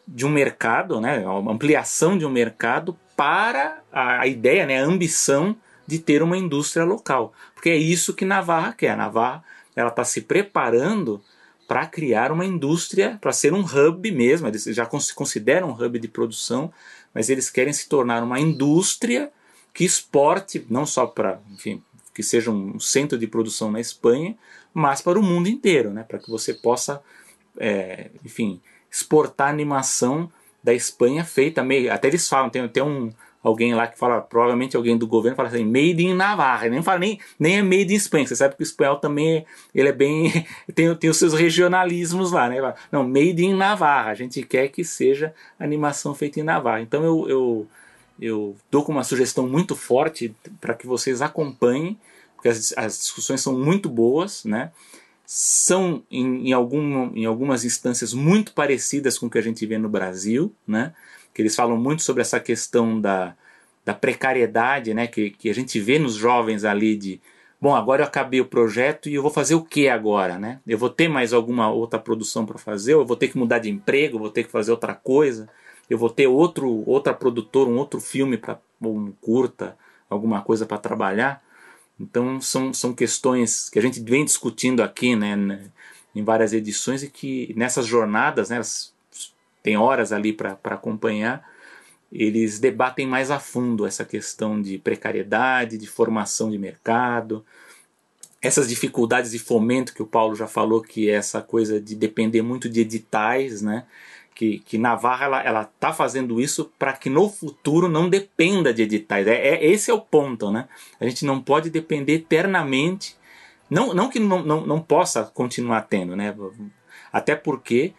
de um mercado, né, a ampliação de um mercado para a, a ideia, né, a ambição de ter uma indústria local, porque é isso que Navarra quer. Navarra ela está se preparando para criar uma indústria, para ser um hub mesmo. Eles já se consideram um hub de produção, mas eles querem se tornar uma indústria que exporte, não só para, enfim, que seja um centro de produção na Espanha, mas para o mundo inteiro, né? para que você possa, é, enfim, exportar animação da Espanha feita meio. Até eles falam, tem, tem um, alguém lá que fala, provavelmente alguém do governo fala assim, made in Navarra, nem fala nem, nem é made in Espanha, você sabe que o espanhol também é, ele é bem, tem, tem os seus regionalismos lá, né? Não, made in Navarra, a gente quer que seja animação feita em Navarra. Então eu, eu, eu dou com uma sugestão muito forte para que vocês acompanhem, porque as, as discussões são muito boas, né? São em, em, algum, em algumas instâncias muito parecidas com o que a gente vê no Brasil, né? Que eles falam muito sobre essa questão da, da precariedade, né, que, que a gente vê nos jovens ali de, bom, agora eu acabei o projeto e eu vou fazer o que agora, né? Eu vou ter mais alguma outra produção para fazer, eu vou ter que mudar de emprego, vou ter que fazer outra coisa, eu vou ter outro outra produtora, um outro filme para um curta, alguma coisa para trabalhar. Então são, são questões que a gente vem discutindo aqui, né, né em várias edições e que nessas jornadas, né, tem horas ali para acompanhar, eles debatem mais a fundo essa questão de precariedade, de formação de mercado, essas dificuldades de fomento que o Paulo já falou, que é essa coisa de depender muito de editais, né? Que, que Navarra ela, ela tá fazendo isso para que no futuro não dependa de editais. É, é, esse é o ponto, né? A gente não pode depender eternamente, não, não que não, não, não possa continuar tendo, né? Até porque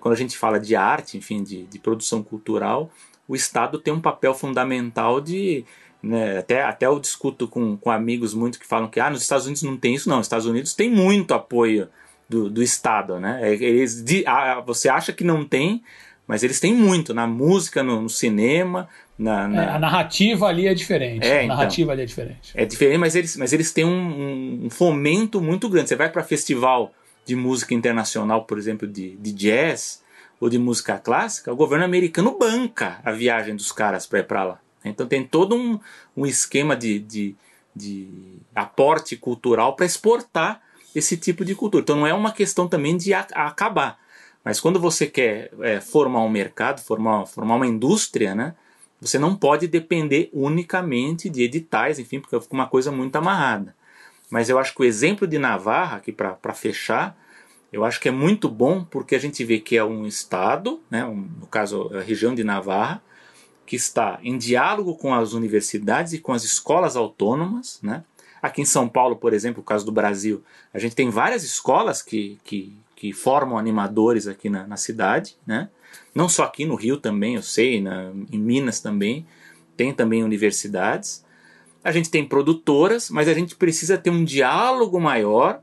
quando a gente fala de arte, enfim, de, de produção cultural, o Estado tem um papel fundamental de. Né, até, até eu discuto com, com amigos muito que falam que ah, nos Estados Unidos não tem isso, não. Nos Estados Unidos tem muito apoio do, do Estado. Né? É, eles, de, ah, você acha que não tem, mas eles têm muito na música, no, no cinema. Na, na... É, a narrativa ali é diferente. É, a então. narrativa então, ali é diferente. É diferente, mas eles, mas eles têm um, um fomento muito grande. Você vai para festival de música internacional, por exemplo, de, de jazz ou de música clássica, o governo americano banca a viagem dos caras para ir para lá. Então tem todo um, um esquema de, de, de aporte cultural para exportar esse tipo de cultura. Então não é uma questão também de a, acabar. Mas quando você quer é, formar um mercado, formar, formar uma indústria, né, você não pode depender unicamente de editais, enfim, porque fica uma coisa muito amarrada. Mas eu acho que o exemplo de Navarra, aqui para fechar, eu acho que é muito bom porque a gente vê que é um estado, né, um, no caso a região de Navarra, que está em diálogo com as universidades e com as escolas autônomas. Né? Aqui em São Paulo, por exemplo, o caso do Brasil, a gente tem várias escolas que, que, que formam animadores aqui na, na cidade. Né? Não só aqui no Rio também, eu sei, na, em Minas também, tem também universidades a gente tem produtoras, mas a gente precisa ter um diálogo maior,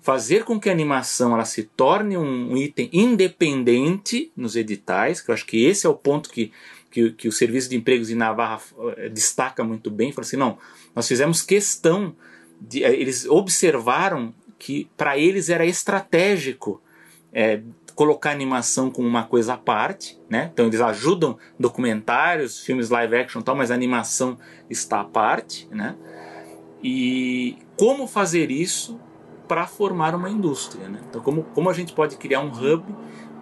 fazer com que a animação ela se torne um item independente nos editais, que eu acho que esse é o ponto que, que, que o Serviço de Empregos de Navarra eh, destaca muito bem. Fala assim, não, nós fizemos questão, de, eh, eles observaram que para eles era estratégico é, colocar animação como uma coisa à parte, né? Então eles ajudam documentários, filmes live action, tal, mas a animação está à parte, né? E como fazer isso para formar uma indústria, né? Então como como a gente pode criar um hub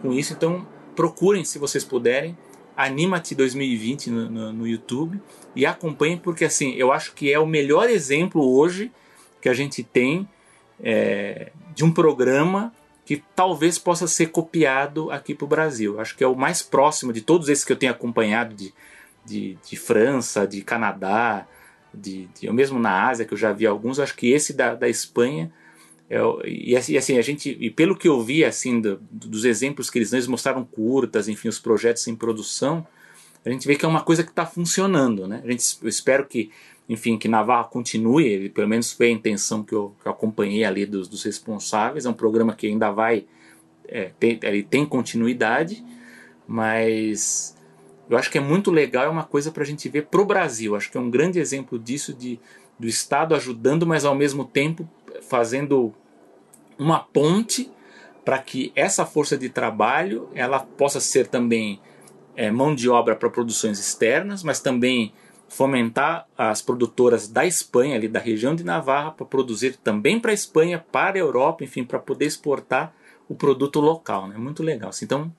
com isso? Então procurem, se vocês puderem, Animate 2020 no, no, no YouTube e acompanhem porque assim eu acho que é o melhor exemplo hoje que a gente tem é, de um programa que talvez possa ser copiado aqui para o Brasil. Acho que é o mais próximo de todos esses que eu tenho acompanhado de, de, de França, de Canadá, de, de, eu mesmo na Ásia, que eu já vi alguns, acho que esse da, da Espanha, é, e, assim, assim, a gente, e pelo que eu vi, assim, do, dos exemplos que eles, eles mostraram curtas, enfim, os projetos em produção, a gente vê que é uma coisa que está funcionando, né? A gente, eu espero que, enfim, que Navarra continue, pelo menos foi a intenção que eu, que eu acompanhei ali dos, dos, responsáveis, é um programa que ainda vai, é, tem, ele tem continuidade, mas eu acho que é muito legal, é uma coisa para a gente ver para o Brasil. Acho que é um grande exemplo disso, de, do Estado ajudando, mas ao mesmo tempo fazendo uma ponte para que essa força de trabalho ela possa ser também é, mão de obra para produções externas, mas também fomentar as produtoras da Espanha, ali da região de Navarra, para produzir também para a Espanha, para a Europa, enfim, para poder exportar o produto local. Né? Muito legal. Então,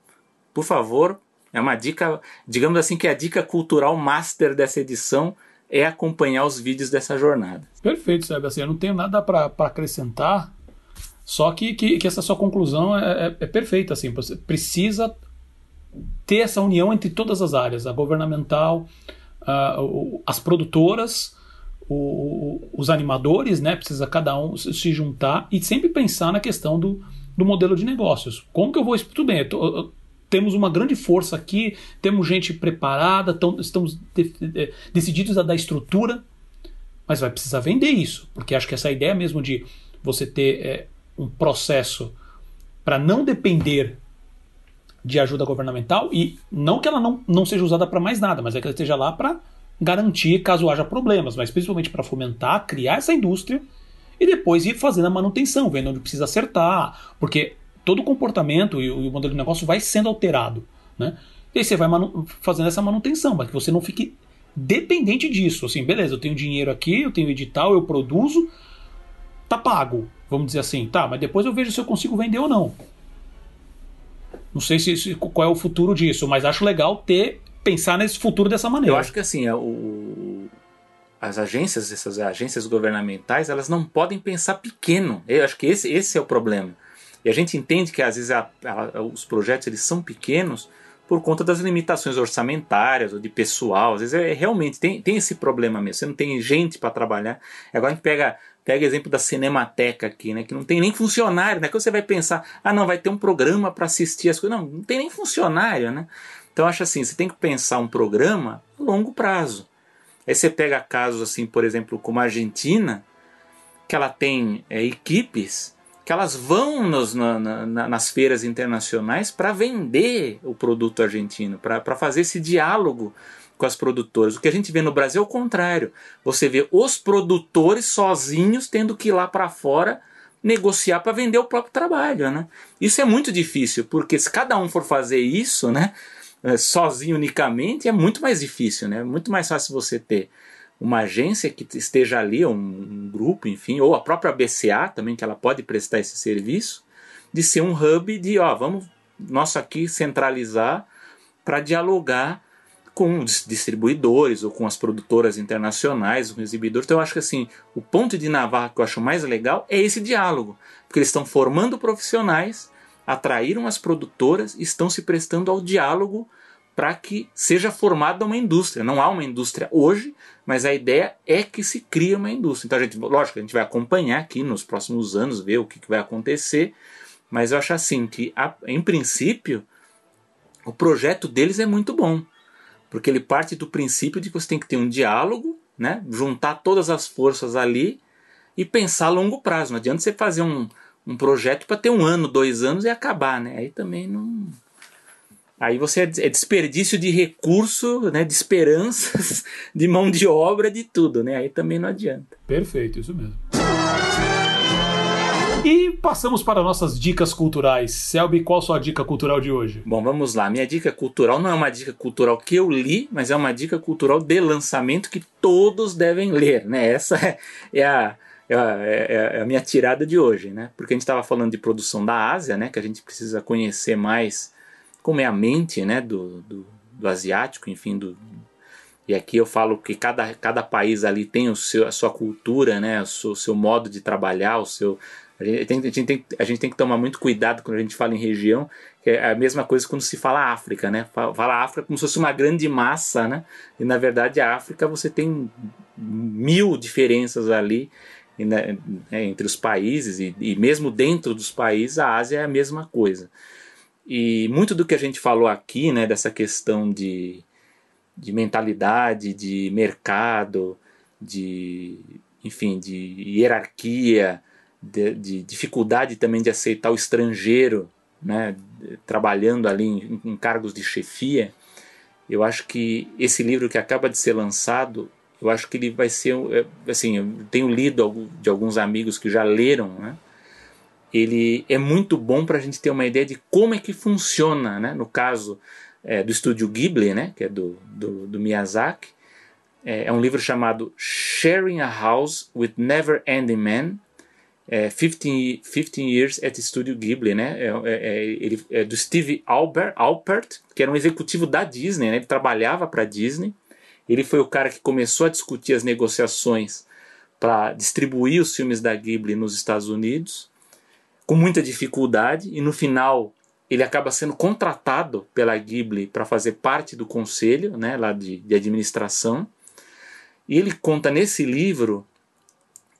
por favor, é uma dica, digamos assim, que a dica cultural master dessa edição é acompanhar os vídeos dessa jornada. Perfeito, Sérgio. Assim, eu não tenho nada para acrescentar, só que, que, que, essa sua conclusão é, é, é perfeita. Assim, você precisa ter essa união entre todas as áreas, a governamental, uh, as produtoras, o, os animadores, né? Precisa cada um se juntar e sempre pensar na questão do, do modelo de negócios. Como que eu vou... Tudo bem, eu tô, eu, temos uma grande força aqui, temos gente preparada, tão, estamos de, de, decididos a dar estrutura, mas vai precisar vender isso, porque acho que essa ideia mesmo de você ter é, um processo para não depender de ajuda governamental e não que ela não, não seja usada para mais nada, mas é que ela esteja lá para garantir caso haja problemas, mas principalmente para fomentar, criar essa indústria e depois ir fazendo a manutenção, vendo onde precisa acertar, porque todo o comportamento e o, modelo de negócio vai sendo alterado. Né? E aí você vai fazendo essa manutenção, para que você não fique dependente disso. Assim, beleza, eu tenho dinheiro aqui, eu tenho edital, eu produzo, tá pago. Vamos dizer assim, tá, mas depois eu vejo se eu consigo vender ou não. Não sei se, se qual é o futuro disso, mas acho legal ter pensar nesse futuro dessa maneira. Eu acho que assim, é o, as agências, essas agências governamentais, elas não podem pensar pequeno. Eu acho que esse, esse é o problema. E a gente entende que às vezes a, a, os projetos eles são pequenos por conta das limitações orçamentárias ou de pessoal. Às vezes é, realmente tem, tem esse problema mesmo. Você não tem gente para trabalhar. Agora a gente pega pega exemplo da Cinemateca aqui, né, que não tem nem funcionário, né? Que você vai pensar, ah, não, vai ter um programa para assistir as coisas. Não, não tem nem funcionário, né? Então acho assim, você tem que pensar um programa a longo prazo. Aí você pega casos assim, por exemplo, como a Argentina, que ela tem é, equipes que elas vão nos, na, na, nas feiras internacionais para vender o produto argentino, para fazer esse diálogo com as produtoras. O que a gente vê no Brasil é o contrário. Você vê os produtores sozinhos tendo que ir lá para fora negociar para vender o próprio trabalho, né? Isso é muito difícil, porque se cada um for fazer isso, né, é, sozinho unicamente, é muito mais difícil, né? É muito mais fácil você ter uma agência que esteja ali, um, um, grupo, enfim, ou a própria BCA também, que ela pode prestar esse serviço, de ser um hub de, ó, vamos nós aqui centralizar para dialogar com distribuidores ou com as produtoras internacionais, o exibidor. Então eu acho que assim, o ponto de Navarra que eu acho mais legal é esse diálogo, porque eles estão formando profissionais, atraíram as produtoras, estão se prestando ao diálogo para que seja formada uma indústria. Não há uma indústria hoje, mas a ideia é que se crie uma indústria. Então, a gente, lógico, a gente vai acompanhar aqui nos próximos anos, ver o que, que vai acontecer, mas eu acho assim que, em princípio, o projeto deles é muito bom, porque ele parte do princípio de que você tem que ter um diálogo, né, juntar todas as forças ali e pensar a longo prazo. Não adianta você fazer um, um projeto para ter um ano, dois anos e acabar, né? Aí também não Aí você é, é desperdício de recurso, né, de esperanças, de mão de obra, de tudo, né? Aí também não adianta. Perfeito, isso mesmo. Passamos para nossas dicas culturais. Selby, qual sua dica cultural de hoje? Bom, vamos lá. Minha dica cultural não é uma dica cultural que eu li, mas é uma dica cultural de lançamento que todos devem ler, né? Essa é, é a, é a, é a minha tirada de hoje, né? Porque a gente estava falando de produção da Ásia, né? Que a gente precisa conhecer mais como é a mente né, do, do, do asiático, enfim, do, e aqui eu falo que cada, cada país ali tem o seu, a sua cultura, né, o seu, o seu modo de trabalhar, o seu, A gente, tem, a, gente tem, a gente tem que tomar muito cuidado quando a gente fala em região, que é a mesma coisa quando se fala África, né? Fala África como se fosse uma grande massa, né? E na verdade a África você tem mil diferenças ali né, entre os países e, e mesmo dentro dos países a Ásia é a mesma coisa. E muito do que a gente falou aqui, né, dessa questão de, de mentalidade, de mercado, de enfim, de hierarquia, de, de, dificuldade também de aceitar o estrangeiro, né, trabalhando ali em, em, cargos de chefia, eu acho que esse livro que acaba de ser lançado, eu acho que ele vai ser, é, assim, eu tenho lido de alguns amigos que já leram, né, ele é muito bom para a gente ter uma ideia de como é que funciona, né, no caso é, do estúdio Ghibli, né, que é do, do, do Miyazaki, é, é um livro chamado Sharing a House with Never Ending Man, é, 15, 15 Years at Studio Ghibli, né? É, é, é, ele, é do Steve Albert, Alpert, que era um executivo da Disney, né? Ele trabalhava para a Disney. Ele foi o cara que começou a discutir as negociações para distribuir os filmes da Ghibli nos Estados Unidos, com muita dificuldade, e no final ele acaba sendo contratado pela Ghibli para fazer parte do conselho, né, lá de, de administração. E ele conta nesse livro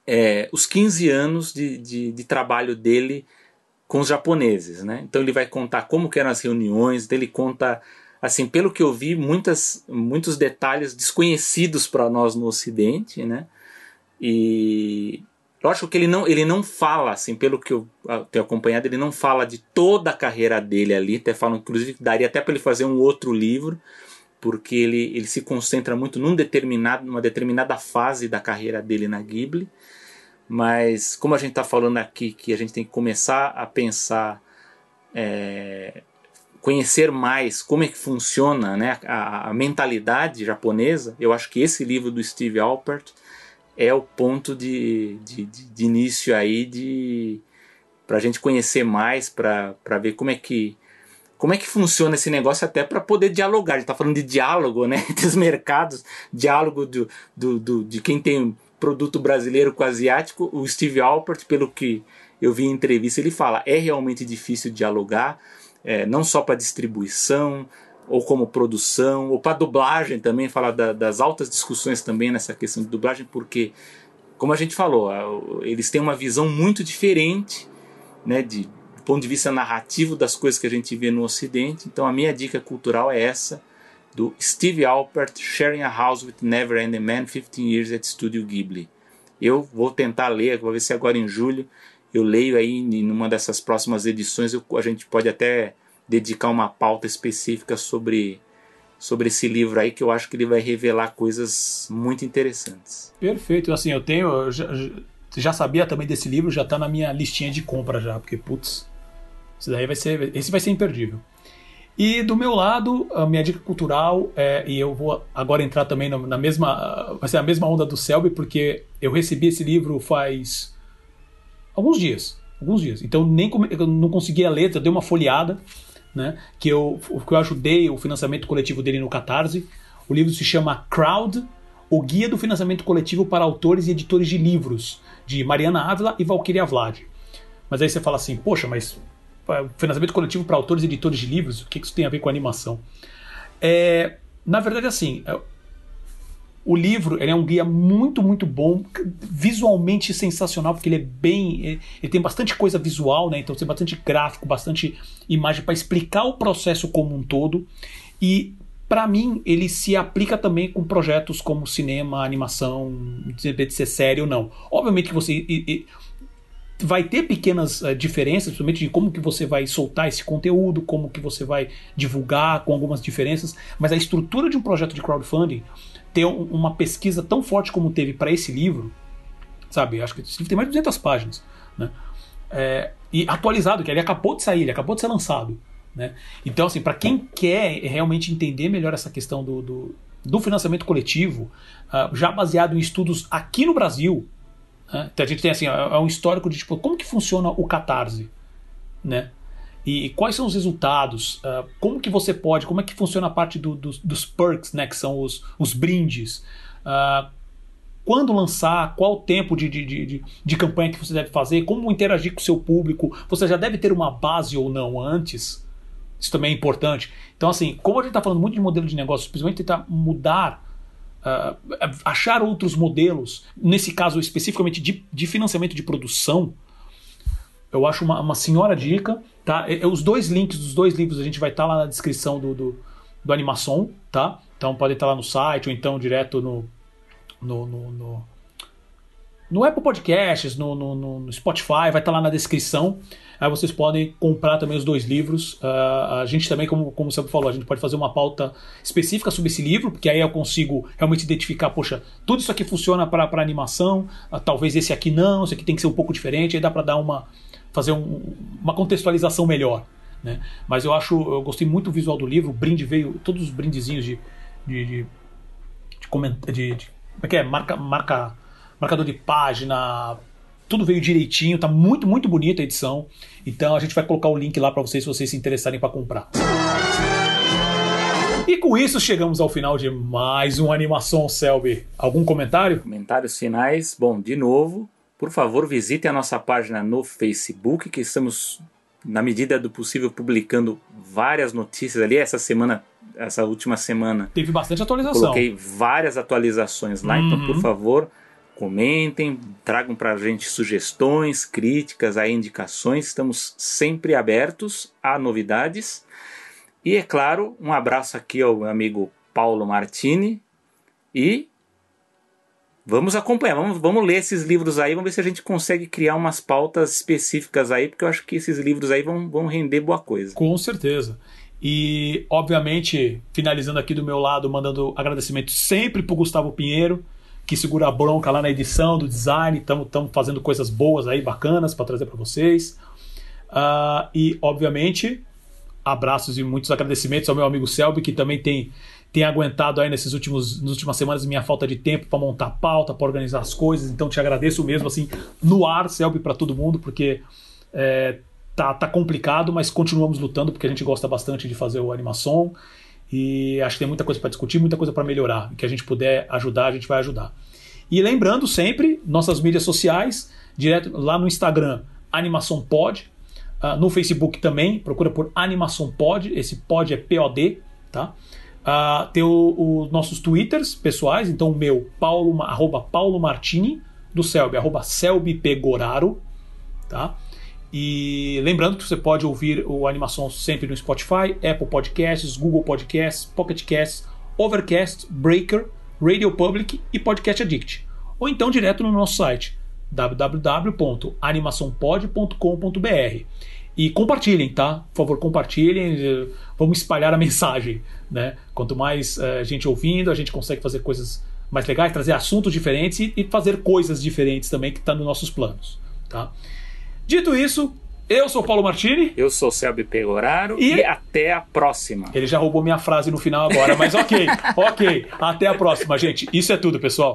é, os 15 anos de, de, de, trabalho dele com os japoneses, né? Então ele vai contar como eram as reuniões, ele conta, assim, pelo que eu vi, muitas, muitos detalhes desconhecidos para nós no Ocidente, né? E lógico que ele não, ele não fala, assim, pelo que eu tenho acompanhado, ele não fala de toda a carreira dele ali, até falam, inclusive, que daria até para ele fazer um outro livro, porque ele, ele se concentra muito num determinado, numa determinada fase da carreira dele na Ghibli. Mas como a gente está falando aqui que a gente tem que começar a pensar, é, conhecer mais como é que funciona né, a, a, mentalidade japonesa, eu acho que esse livro do Steve Alpert é o ponto de, de, de, de início aí de para a gente conhecer mais, para ver como é que como é que funciona esse negócio até para poder dialogar. A gente está falando de diálogo né, entre os mercados, diálogo do, do, do, de quem tem produto brasileiro com asiático, o Steve Alpert, pelo que eu vi em entrevista, ele fala é realmente difícil dialogar, é, não só para distribuição, ou como produção, ou para dublagem também, fala da, das altas discussões também nessa questão de dublagem, porque, como a gente falou, eles têm uma visão muito diferente, né, de, do ponto de vista narrativo das coisas que a gente vê no Ocidente. Então, a minha dica cultural é essa do Steve Alpert, Sharing a House with Never Ending Man, 15 Years at Studio Ghibli. Eu vou tentar ler, vou ver se agora em julho eu leio aí em uma dessas próximas edições, eu, a gente pode até dedicar uma pauta específica sobre sobre esse livro aí que eu acho que ele vai revelar coisas muito interessantes. Perfeito, assim, eu tenho já, já sabia também desse livro, já está na minha listinha de compra já, porque putz, daí vai ser esse vai ser imperdível. E do meu lado, a minha dica cultural, é, e eu vou agora entrar também na, mesma. Vai ser a mesma onda do Selby, porque eu recebi esse livro faz alguns dias. Alguns dias. Então nem eu não consegui a letra, dei uma folheada, né? Que eu, que eu ajudei o financiamento coletivo dele no Catarse. O livro se chama Crowd, o Guia do Financiamento Coletivo para Autores e Editores de Livros, de Mariana Ávila e Valkyria Vlad. Mas aí você fala assim, poxa, mas financiamento coletivo para autores e editores de livros, o que isso tem a ver com animação? É, na verdade, assim, é, o livro é um guia muito, muito bom, visualmente sensacional, porque ele é bem. Ele tem bastante coisa visual, né? Então tem bastante gráfico, bastante imagem para explicar o processo como um todo. E para mim, ele se aplica também com projetos como cinema, animação, de ser sério ou não. Obviamente que você. Vai ter pequenas uh, diferenças, principalmente de como que você vai soltar esse conteúdo, como que você vai divulgar, com algumas diferenças, mas a estrutura de um projeto de crowdfunding, ter um, uma pesquisa tão forte como teve para esse livro, sabe? Acho que esse livro tem mais de 200 páginas, né? É, e atualizado, que ele acabou de sair, ele acabou de ser lançado, né? Então, assim, para quem quer realmente entender melhor essa questão do, do, do financiamento coletivo, uh, já baseado em estudos aqui no Brasil, né? Então a gente tem assim, é um histórico de tipo, como que funciona o Catarse, né? E, quais são os resultados? Uh, como que você pode, como é que funciona a parte do, do, dos perks, né? Que são os, os brindes. Uh, quando lançar, qual o tempo de, de, de, de, campanha que você deve fazer, como interagir com o seu público. Você já deve ter uma base ou não antes. Isso também é importante. Então, assim, como a gente está falando muito de modelo de negócio, principalmente tentar mudar, uh, achar outros modelos, nesse caso especificamente de, de financiamento de produção, eu acho uma, uma senhora dica. Tá? Os dois links dos dois livros a gente vai estar tá lá na descrição do, do, do Animação, tá? Então pode estar tá lá no site ou então direto no, no, no, no, no Apple Podcasts, no, no, no Spotify, vai estar tá lá na descrição. Aí vocês podem comprar também os dois livros. Uh, a gente também, como, como você falou, a gente pode fazer uma pauta específica sobre esse livro, porque aí eu consigo realmente identificar, poxa, tudo isso aqui funciona para animação, uh, talvez esse aqui não, esse aqui tem que ser um pouco diferente, aí dá para dar uma fazer um, uma contextualização melhor. Né? Mas eu acho, eu gostei muito do visual do livro, o brinde veio, todos os brindezinhos de, de, de, de, de, de como é que é? Marca, marca, marcador de página, tudo veio direitinho, tá muito, muito bonita a edição. Então a gente vai colocar o link lá para vocês se vocês se interessarem para comprar. E com isso chegamos ao final de mais uma animação Selby. Algum comentário? Comentários finais. Bom, de novo, por favor, visitem a nossa página no Facebook, que estamos na medida do possível publicando várias notícias ali. Essa semana essa última semana. Teve bastante atualização. Coloquei várias atualizações lá, uhum. então por uhum. favor, comentem, tragam para a gente sugestões, críticas, aí indicações. Estamos sempre abertos a novidades. E é claro, um abraço aqui ao meu amigo Paulo Martini e vamos acompanhar, vamos, vamos ler esses livros aí, vamos ver se a gente consegue criar umas pautas específicas aí, porque eu acho que esses livros aí vão, vão render boa coisa. Com certeza. E, obviamente, finalizando aqui do meu lado, mandando agradecimento sempre pro Gustavo Pinheiro, que segura a bronca lá na edição, do design. Estamos fazendo coisas boas aí, bacanas, para trazer para vocês. Uh, e, obviamente, abraços e muitos agradecimentos ao meu amigo Selby, que também tem, tem aguentado aí nesses últimos, nas últimas semanas minha falta de tempo para montar pauta, para organizar as coisas. Então, te agradeço mesmo, assim, no ar, Selby, para todo mundo, porque. É, tá, tá complicado, mas continuamos lutando porque a gente gosta bastante de fazer o animação e acho que tem muita coisa para discutir, muita coisa para melhorar. Que a gente puder ajudar, a gente vai ajudar. E lembrando sempre, nossas mídias sociais, direto lá no Instagram, Animação Pod, uh, no Facebook também, procura por Animação Pod, esse pod é POD, tá? Uh, tem os nossos twitters pessoais, então o meu, Paulo, arroba Paulo Martini, do Selby, arroba Selby Pegoraro, tá? E lembrando que você pode ouvir o Animação sempre no Spotify, Apple Podcasts, Google Podcasts, Pocket Casts, Overcast, Breaker, Radio Public e Podcast Addict. Ou então direto no nosso site www.animaçãopod.com.br. E compartilhem, tá? Por favor, compartilhem. Vamos espalhar a mensagem, né? Quanto mais uh, gente ouvindo, a gente consegue fazer coisas mais legais, trazer assuntos diferentes e, e fazer coisas diferentes também que está nos nossos planos, tá? Dito isso, eu sou Paulo Martini. Eu sou Selby Pegoraro e... e... até a próxima. Ele já roubou minha frase no final agora, mas ok, ok. Até a próxima, gente. Isso é tudo, pessoal.